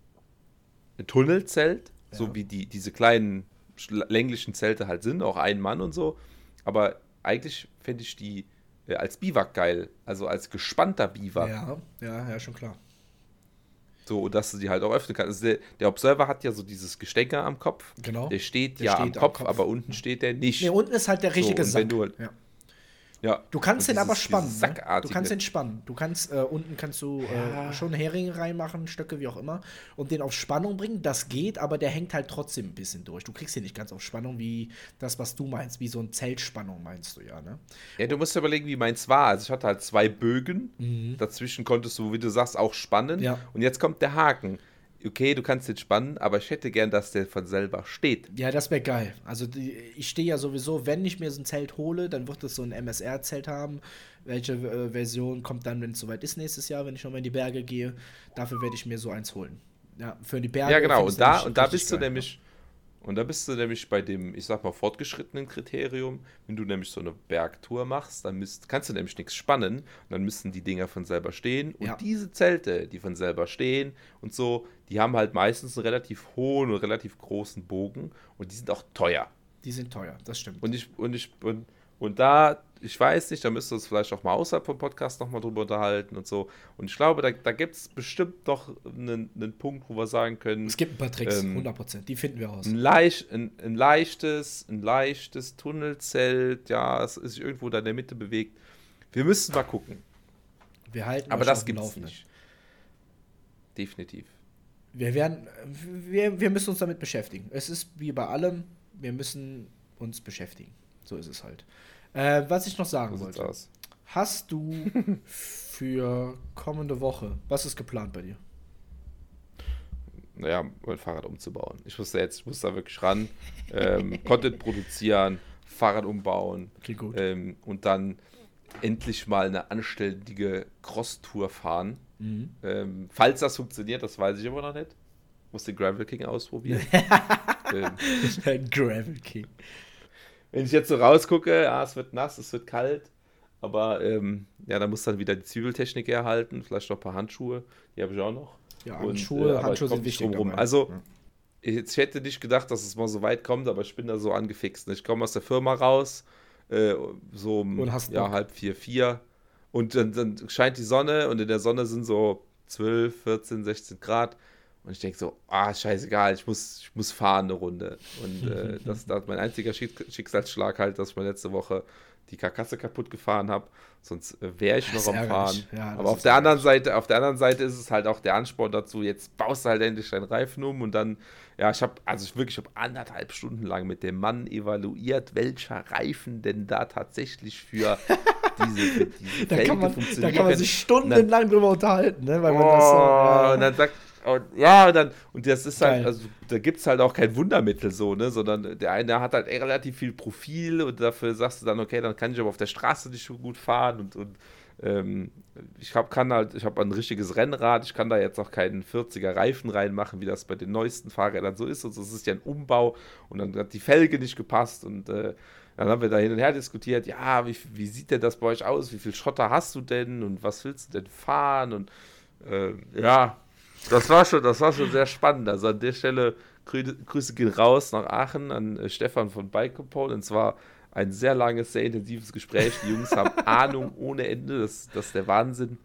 ein Tunnelzelt, ja. so wie die, diese kleinen länglichen Zelte halt sind, auch ein Mann und so. Aber eigentlich fände ich die, als Biwak geil. Also als gespannter Biwak. Ja, ja, ja, schon klar. So, dass du die halt auch öffnen kannst. Also der, der, Observer hat ja so dieses Gestecke am Kopf. Genau. Der steht der ja steht am, Kopf, am, Kopf, aber unten steht der nicht. Nee, unten ist halt der richtige so, Sack. Du halt, ja. Ja. Du kannst den aber spannen. Ne? Du kannst den spannen. Du kannst, äh, unten kannst du ja. äh, schon Heringe reinmachen, Stöcke, wie auch immer, und den auf Spannung bringen. Das geht, aber der hängt halt trotzdem ein bisschen durch. Du kriegst ihn nicht ganz auf Spannung, wie das, was du meinst, wie so ein Zeltspannung meinst du ja, ne? Ja, du musst dir überlegen, wie meins war. Also ich hatte halt zwei Bögen. Mhm. Dazwischen konntest du, wie du sagst, auch spannen. Ja. Und jetzt kommt der Haken okay, du kannst den spannen, aber ich hätte gern, dass der von selber steht. Ja, das wäre geil. Also die, ich stehe ja sowieso, wenn ich mir so ein Zelt hole, dann wird es so ein MSR-Zelt haben. Welche äh, Version kommt dann, wenn es soweit ist nächstes Jahr, wenn ich nochmal in die Berge gehe? Dafür werde ich mir so eins holen. Ja, für die Berge. Ja, genau. Und da, und da bist geil, du nämlich. Und da bist du nämlich bei dem, ich sag mal, fortgeschrittenen Kriterium. Wenn du nämlich so eine Bergtour machst, dann müsst, kannst du nämlich nichts spannen. Und dann müssen die Dinger von selber stehen. Und ja. diese Zelte, die von selber stehen und so, die haben halt meistens einen relativ hohen und relativ großen Bogen. Und die sind auch teuer. Die sind teuer, das stimmt. Und ich, und ich, und, Und da, ich weiß nicht, da müsst ihr uns vielleicht auch mal außerhalb vom Podcast nochmal drüber unterhalten und so. Und ich glaube, da, da gibt es bestimmt doch einen, einen Punkt, wo wir sagen können. Es gibt ein paar Tricks, ähm, 100%, die finden wir aus. Ein, leicht, ein, ein, leichtes, ein leichtes Tunnelzelt, ja, es ist irgendwo da in der Mitte bewegt. Wir müssen mal gucken. Wir halten Aber das gibt es nicht. Definitiv. Wir werden, wir, wir müssen uns damit beschäftigen. Es ist wie bei allem, wir müssen uns beschäftigen. So ist es halt. Äh, was ich noch sagen so wollte. Hast du für kommende Woche, was ist geplant bei dir? Naja, mein Fahrrad umzubauen. Ich muss da jetzt, ich muss da wirklich ran, ähm, Content produzieren, Fahrrad umbauen okay, ähm, und dann endlich mal eine anständige Cross-Tour fahren. Mhm. Ähm, falls das funktioniert, das weiß ich immer noch nicht. Muss den Gravel King ausprobieren. ähm, Gravel King. Wenn ich jetzt so rausgucke, ja, es wird nass, es wird kalt, aber ähm, ja, da muss dann wieder die Zwiebeltechnik erhalten, vielleicht noch ein paar Handschuhe, die habe ich auch noch. Ja, Handschuhe, Und, äh, Handschuhe sind wichtig. Rum. Also, ich hätte nicht gedacht, dass es mal so weit kommt, aber ich bin da so angefixt. Ich komme aus der Firma raus, äh, so um ja, halb vier, vier. Und dann, dann scheint die Sonne und in der Sonne sind so 12, 14, 16 Grad. Und ich denke so, ah, scheißegal, ich muss, ich muss fahren eine Runde. Und äh, das, das mein einziger Schicksalsschlag halt, dass ich mir letzte Woche die Karkasse kaputt gefahren habe. Sonst äh, wäre ich noch am Fahren. Ja, Aber auf der anderen Seite, auf der anderen Seite ist es halt auch der Ansporn dazu, jetzt baust du halt endlich deinen Reifen um und dann, ja, ich habe, also ich wirklich, ich habe anderthalb Stunden lang mit dem Mann evaluiert, welcher Reifen denn da tatsächlich für diese, für diese da, kann man, da kann man sich stundenlang drüber unterhalten, ne? Weil man oh, das so, ja. Und dann sagt, und, ja, und dann, und das ist halt, Geil. also da gibt es halt auch kein Wundermittel so, ne, sondern der eine hat halt relativ viel Profil und dafür sagst du dann, okay, dann kann ich aber auf der Straße nicht so gut fahren und, und ähm, ich hab, kann halt, ich habe ein richtiges Rennrad, ich kann da jetzt auch keinen 40er Reifen reinmachen, wie das bei den neuesten Fahrrädern so ist. Und also es ist ja ein Umbau und dann hat die Felge nicht gepasst und äh, dann haben wir da hin und her diskutiert, ja, wie, wie sieht denn das bei euch aus? Wie viel Schotter hast du denn und was willst du denn fahren? Und äh, ja, das war schon, das war schon sehr spannend. Also an der Stelle Grü Grüße gehen raus nach Aachen an äh, Stefan von Bike Component. Und zwar ein sehr langes, sehr intensives Gespräch. Die Jungs haben Ahnung ohne Ende. Das, das ist der Wahnsinn,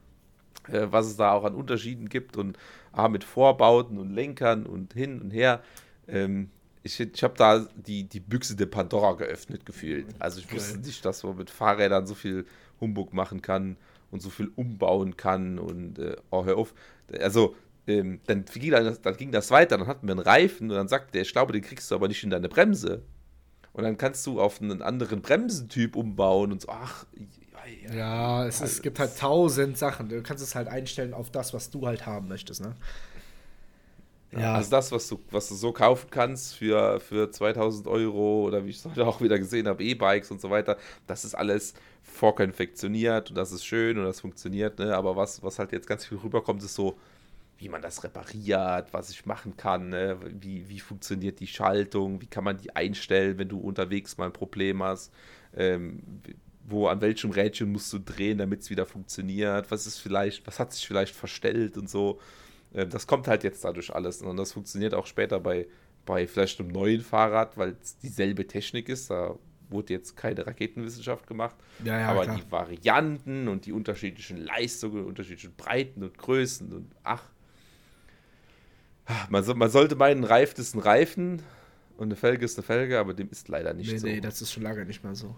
äh, was es da auch an Unterschieden gibt und ah, mit Vorbauten und Lenkern und hin und her. Ähm, ich, ich habe da die, die Büchse der Pandora geöffnet gefühlt. Also ich wusste nicht, dass man mit Fahrrädern so viel Humbug machen kann und so viel umbauen kann und äh, oh, hör auf. Also ähm, dann, ging das, dann ging das weiter, dann hatten wir einen Reifen und dann sagte der, ich glaube, den kriegst du aber nicht in deine Bremse. Und dann kannst du auf einen anderen Bremsentyp umbauen und so, ach, ja, ja es, ist, es, gibt halt tausend Sachen. Du kannst es halt einstellen auf das, was du halt haben möchtest, ne? Ja. Also das, was du, was du so kaufen kannst für, für 2000 Euro oder wie ich es heute auch wieder gesehen habe, E-Bikes und so weiter, das ist alles vorkonfektioniert und das ist schön und das funktioniert, ne? aber was, was halt jetzt ganz viel rüberkommt, ist so, wie man das repariert, was ich machen kann, ne? wie, wie funktioniert die Schaltung, wie kann man die einstellen, wenn du unterwegs mal ein Problem hast, ähm, wo an welchem Rädchen musst du drehen, damit es wieder funktioniert, was ist vielleicht, was hat sich vielleicht verstellt und so. Ähm, das kommt halt jetzt dadurch alles und das funktioniert auch später bei, bei vielleicht einem neuen Fahrrad, weil es dieselbe Technik ist, da wurde jetzt keine Raketenwissenschaft gemacht, ja, ja, aber klar. die Varianten und die unterschiedlichen Leistungen, unterschiedlichen Breiten und Größen und ach, man, so, man sollte meinen, Reifen ist ein Reifen und eine Felge ist eine Felge, aber dem ist leider nicht nee, so. Nee, das ist schon lange nicht mehr so.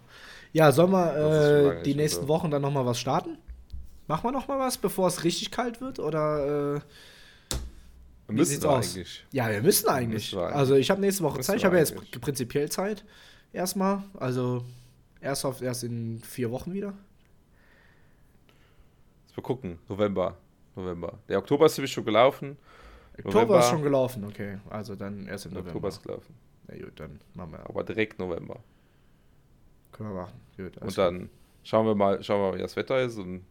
Ja, sollen wir äh, die nächsten so. Wochen dann nochmal was starten? Machen wir nochmal was, bevor es richtig kalt wird? Oder äh, wir müssen aus? eigentlich. Ja, wir müssen eigentlich. Wir also ich habe nächste Woche müssen Zeit. Ich habe ja jetzt prinzipiell Zeit. Erstmal. Also erst auf erst in vier Wochen wieder. Mal gucken. November. November. Der Oktober ist nämlich schon gelaufen. Oktober ist schon gelaufen, okay. Also dann erst im November. Oktober ist gelaufen. Na gut, dann machen wir. Aber direkt November. Können wir machen. Gut, und dann schauen wir mal, schauen wir mal, wie das Wetter ist und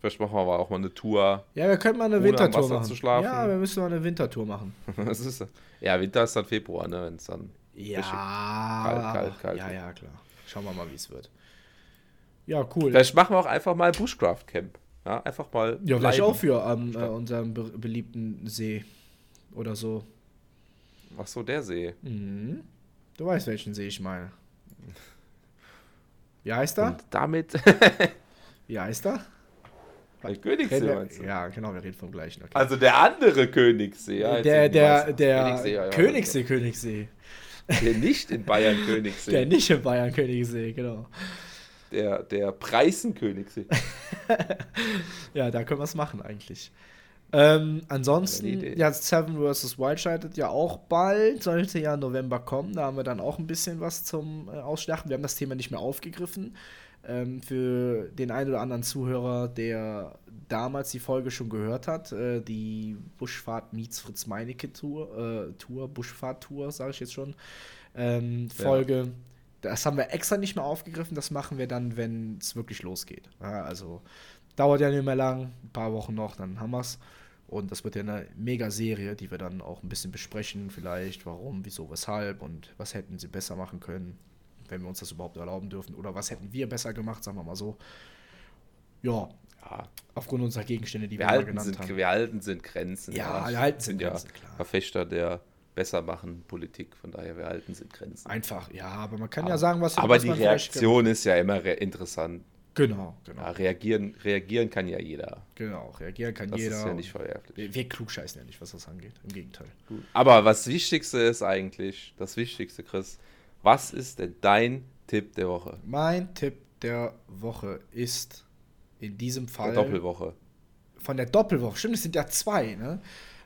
vielleicht machen wir aber auch mal eine Tour. Ja, wir können mal eine Wintertour machen. Ja, wir müssen mal eine Wintertour machen. Was ist das? Ja, Winter ist dann Februar, ne? Wenn es dann ja, kalt, kalt, kalt. Ja, ja, klar. Schauen wir mal, wie es wird. Ja, cool. Vielleicht machen wir auch einfach mal Bushcraft Camp. Ja, einfach mal. Ja, vielleicht auch für ähm, äh, unserem be beliebten See oder so. Ach so, der See. Mhm. Du weißt, welchen See ich meine. Wie heißt er? Und damit. Wie heißt er? Der Königssee, Reden meinst du? Ja, genau, wir reden vom gleichen. Okay. Also der andere Königssee. Ja, der die der, der Königssee, ja, Königssee, Königssee. Der nicht in Bayern Königssee. Der nicht in Bayern Königssee, genau. Der, der Preißen Königssee. Ja, da können wir es machen eigentlich. Ähm, ansonsten, ja, Seven vs. Wild startet ja auch bald, sollte ja November kommen. Da haben wir dann auch ein bisschen was zum äh, Ausschlachten. Wir haben das Thema nicht mehr aufgegriffen. Ähm, für den einen oder anderen Zuhörer, der damals die Folge schon gehört hat, äh, die Buschfahrt meets Fritz Meinecke Tour, äh, Tour Buschfahrt Tour, sage ich jetzt schon, ähm, Ja. Folge. Das haben wir extra nicht mehr aufgegriffen. Das machen wir dann, wenn es wirklich losgeht. Ja, also dauert ja nicht mehr lang, ein paar Wochen noch, dann haben wir's. Und das wird ja eine Mega-Serie, die wir dann auch ein bisschen besprechen, vielleicht, warum, wieso, weshalb und was hätten sie besser machen können, wenn wir uns das überhaupt erlauben dürfen. Oder was hätten wir besser gemacht, sagen wir mal so. Ja, Ja, aufgrund unserer Gegenstände, die wir, wir, genannt sind, haben. wir halten sind Grenzen. Ja, wir halten sind ja Grenzen, klar. Verfechter der Bessermachen Politik. Von daher, wir halten sind Grenzen. Einfach, ja, aber man kann ja sagen, was Aber was die Reaktion ist ja immer re interessant. Genau, genau, Ja, reagieren, reagieren kann ja jeder. genau. Reagieren kann Das jeder. ist ja nicht verwerflich. wir, wir klugscheißen ja nicht, was das angeht. Im Gegenteil. Aber was Wichtigste ist eigentlich, das Wichtigste, Chris, was ist denn dein Tipp der Woche? Mein Tipp der Woche ist in diesem Fall. Der Doppelwoche. Von der Doppelwoche. Stimmt, es sind ja zwei, ne?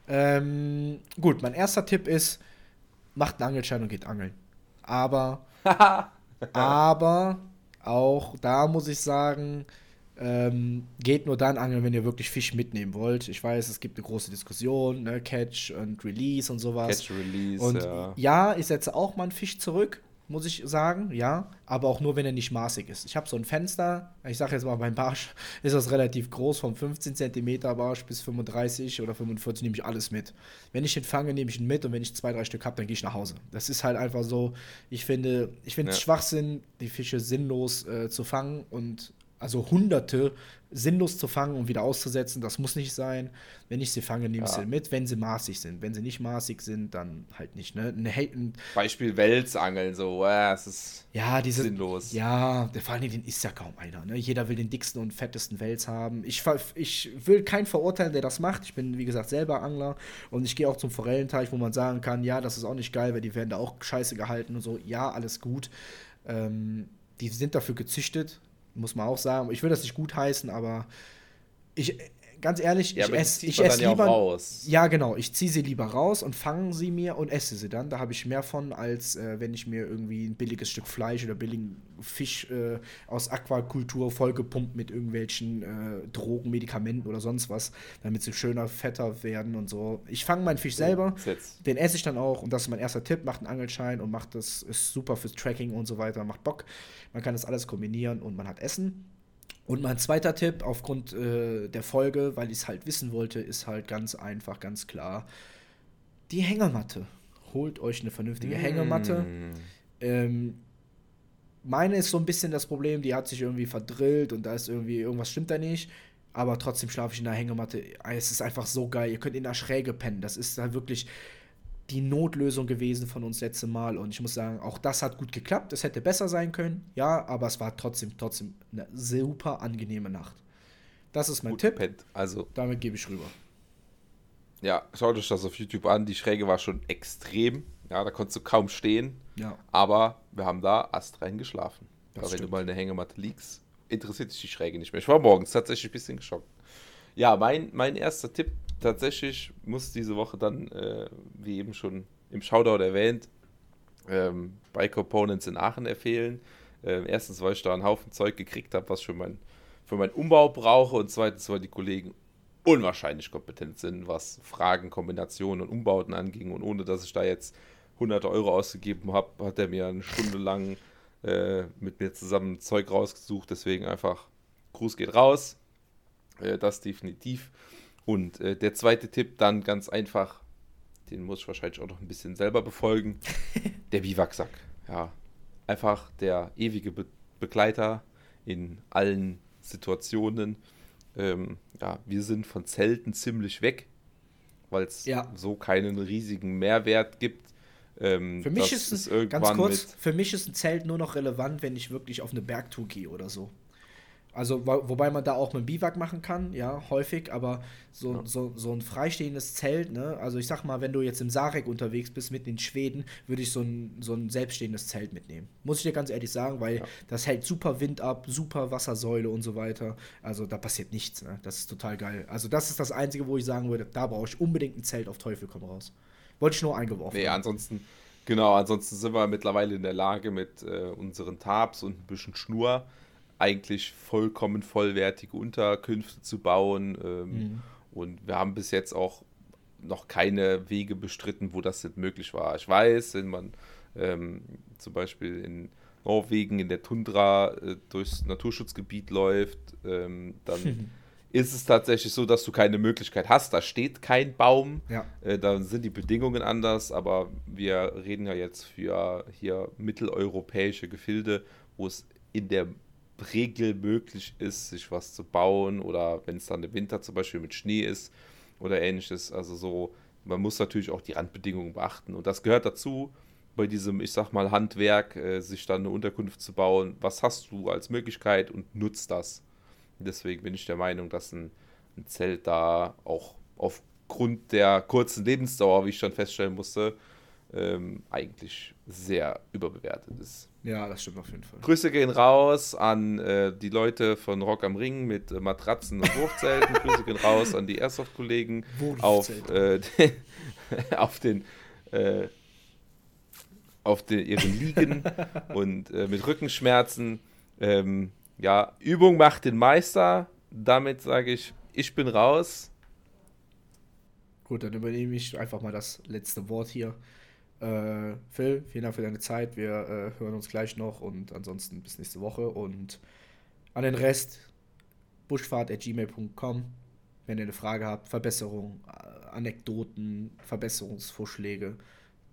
Ähm, gut, mein erster Tipp ist, macht einen Angelschein und geht angeln. Aber, aber auch da muss ich sagen, ähm, geht nur dann angeln, wenn ihr wirklich Fisch mitnehmen wollt. Ich weiß, es gibt eine große Diskussion, ne? Catch und Release und sowas. Catch Release, Und ja. ja, ich setze auch mal einen Fisch zurück, muss ich sagen, ja, aber auch nur, wenn er nicht maßig ist. Ich habe so ein Fenster, ich sage jetzt mal, beim Barsch ist das relativ groß, vom 15 cm Barsch bis 35 oder 45 nehme ich alles mit. Wenn ich ihn fange, nehme ich ihn mit und wenn ich zwei, drei Stück habe, dann gehe ich nach Hause. Das ist halt einfach so, ich finde, ich finde es Ja. Schwachsinn, die Fische sinnlos äh, zu fangen und also hunderte sinnlos zu fangen und wieder auszusetzen, das muss nicht sein. Wenn ich sie fange, nehme ich Ja. sie mit, wenn sie maßig sind. Wenn sie nicht maßig sind, dann halt nicht. Ne? Ein, Beispiel Welsangeln, so, äh, es ist ja, diese, sinnlos. ja, der, vor allem den ist ja kaum einer. Ne? Jeder will den dicksten und fettesten Wels haben. Ich, ich will keinen verurteilen, der das macht. Ich bin, wie gesagt, selber Angler und ich gehe auch zum Forellenteich, wo man sagen kann, ja, das ist auch nicht geil, weil die werden da auch scheiße gehalten und so. Ja, alles gut. Ähm, die sind dafür gezüchtet, muss man auch sagen. Ich will das nicht gut heißen, aber ich, ganz ehrlich, Ja, ich esse ich ess dann ja lieber. raus. Ja, genau. Ich ziehe sie lieber raus und fange sie mir und esse sie dann. Da habe ich mehr von, als äh, wenn ich mir irgendwie ein billiges Stück Fleisch oder billigen Fisch äh, aus Aquakultur vollgepumpt mit irgendwelchen äh, Drogen, Medikamenten oder sonst was, damit sie schöner, fetter werden und so. Ich fange meinen Fisch selber. Jetzt- Den esse ich dann auch und das ist mein erster Tipp. Macht einen Angelschein und macht das, ist super fürs Tracking und so weiter, macht Bock. Man kann das alles kombinieren und man hat Essen. Und mein zweiter Tipp aufgrund äh, der Folge, weil ich es halt wissen wollte, ist halt ganz einfach, ganz klar. Die Hängematte. Holt euch eine vernünftige Hängematte. Mm. Ähm, meine ist so ein bisschen das Problem, die hat sich irgendwie verdrillt und da ist irgendwie, irgendwas stimmt da nicht. Aber trotzdem schlafe ich in der Hängematte. Es ist einfach so geil. Ihr könnt in der Schräge pennen. Das ist halt wirklich die Notlösung gewesen von uns letzte Mal. Und ich muss sagen, auch das hat gut geklappt. Es hätte besser sein können, ja, aber es war trotzdem, trotzdem eine super angenehme Nacht. Das ist mein Gut Tipp. gepennt. Also, Damit gebe ich rüber. ja, schaut euch das auf YouTube an. Die Schräge war schon extrem. Ja, da konntest du kaum stehen. Ja. Aber wir haben da astrein geschlafen. Aber wenn du stimmt. mal in der Hängematte liegst, interessiert dich die Schräge nicht mehr. Ich war morgens tatsächlich ein bisschen geschockt. Ja, mein, mein erster Tipp tatsächlich muss diese Woche dann, äh, wie eben schon im Shoutout erwähnt, ähm, bei Components in Aachen empfehlen. Ähm, erstens, weil ich da einen Haufen Zeug gekriegt habe, was für, mein, für meinen Umbau brauche. Und zweitens, weil die Kollegen unwahrscheinlich kompetent sind, was Fragen, Kombinationen und Umbauten anging. Und ohne dass ich da jetzt hunderte Euro ausgegeben habe, hat er mir eine Stunde lang äh, mit mir zusammen Zeug rausgesucht. Deswegen einfach Gruß geht raus. Äh, das definitiv. Und äh, der zweite Tipp dann ganz einfach, den muss ich wahrscheinlich auch noch ein bisschen selber befolgen. der Biwaksack. Ja, einfach der ewige Be Begleiter in allen Situationen. Ähm, ja, wir sind von Zelten ziemlich weg, weil es Ja. so keinen riesigen Mehrwert gibt. Ähm, für mich ist, ein, ganz kurz, für mich ist ein Zelt nur noch relevant, wenn ich wirklich auf eine Bergtour gehe oder so. Also, wo, wobei man da auch mit Biwak machen kann, ja, häufig, aber so, ja. so, so ein freistehendes Zelt, ne, also ich sag mal, wenn du jetzt im Sarek unterwegs bist, mitten in Schweden, würde ich so ein, so ein selbststehendes Zelt mitnehmen. Muss ich dir ganz ehrlich sagen, weil ja. das hält super Wind ab, super Wassersäule und so weiter. Also da passiert nichts, ne? Das ist total geil. Also, das ist das Einzige, wo ich sagen würde, da brauche ich unbedingt ein Zelt auf Teufel komm raus. Wollte ich nur eingeworfen. Nee, ansonsten, genau, ansonsten sind wir mittlerweile in der Lage mit äh, unseren Tabs und ein bisschen Schnur eigentlich vollkommen vollwertige Unterkünfte zu bauen. Ähm, mhm. Und wir haben bis jetzt auch noch keine Wege bestritten, wo das nicht möglich war. Ich weiß, wenn man ähm, zum Beispiel in Norwegen in der Tundra äh, durchs Naturschutzgebiet läuft, ähm, dann ist es tatsächlich so, dass du keine Möglichkeit hast. Da steht kein Baum, ja. äh, da sind die Bedingungen anders, aber wir reden ja jetzt für hier mitteleuropäische Gefilde, wo es in der Regel möglich ist, sich was zu bauen oder wenn es dann im Winter zum Beispiel mit Schnee ist oder ähnliches. Also so, man muss natürlich auch die Randbedingungen beachten und das gehört dazu bei diesem, ich sag mal, Handwerk, äh, sich dann eine Unterkunft zu bauen. Was hast du als Möglichkeit und nutzt das? Deswegen bin ich der Meinung, dass ein, ein Zelt da auch aufgrund der kurzen Lebensdauer, wie ich schon feststellen musste, ähm, eigentlich sehr überbewertet ist. Ja, das stimmt auf jeden Fall. Grüße gehen raus an äh, die Leute von Rock am Ring mit äh, Matratzen und Wurfzelten. Grüße gehen raus an die Airsoft-Kollegen auf, äh, den, auf den äh, auf den, ihren Liegen und äh, mit Rückenschmerzen. Ähm, ja, Übung macht den Meister. Damit sage ich, ich bin raus. Gut, dann übernehme ich einfach mal das letzte Wort hier. Äh, Phil, vielen Dank für deine Zeit. Wir äh, hören uns gleich noch und ansonsten bis nächste Woche. Und an den Rest buschfahrt.gmail.com. Wenn ihr eine Frage habt, Verbesserungen, äh, Anekdoten, Verbesserungsvorschläge,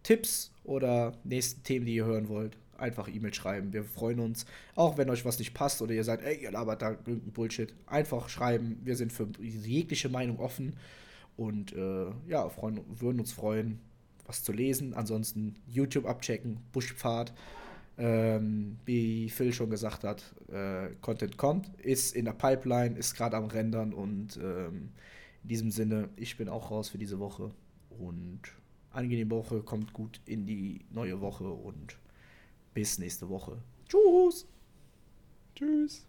Tipps oder nächsten Themen, die ihr hören wollt, einfach E-Mail schreiben. Wir freuen uns. Auch wenn euch was nicht passt oder ihr sagt, ey, ihr labert da irgendein Bullshit, einfach schreiben. Wir sind für jegliche Meinung offen und äh, ja, freuen, würden uns freuen, was zu lesen. Ansonsten YouTube abchecken, Buschpfad. Ähm, wie Phil schon gesagt hat, äh, Content kommt, ist in der Pipeline, ist gerade am Rendern und ähm, in diesem Sinne, ich bin auch raus für diese Woche und angenehme Woche, kommt gut in die neue Woche und bis nächste Woche. Tschüss. Tschüss.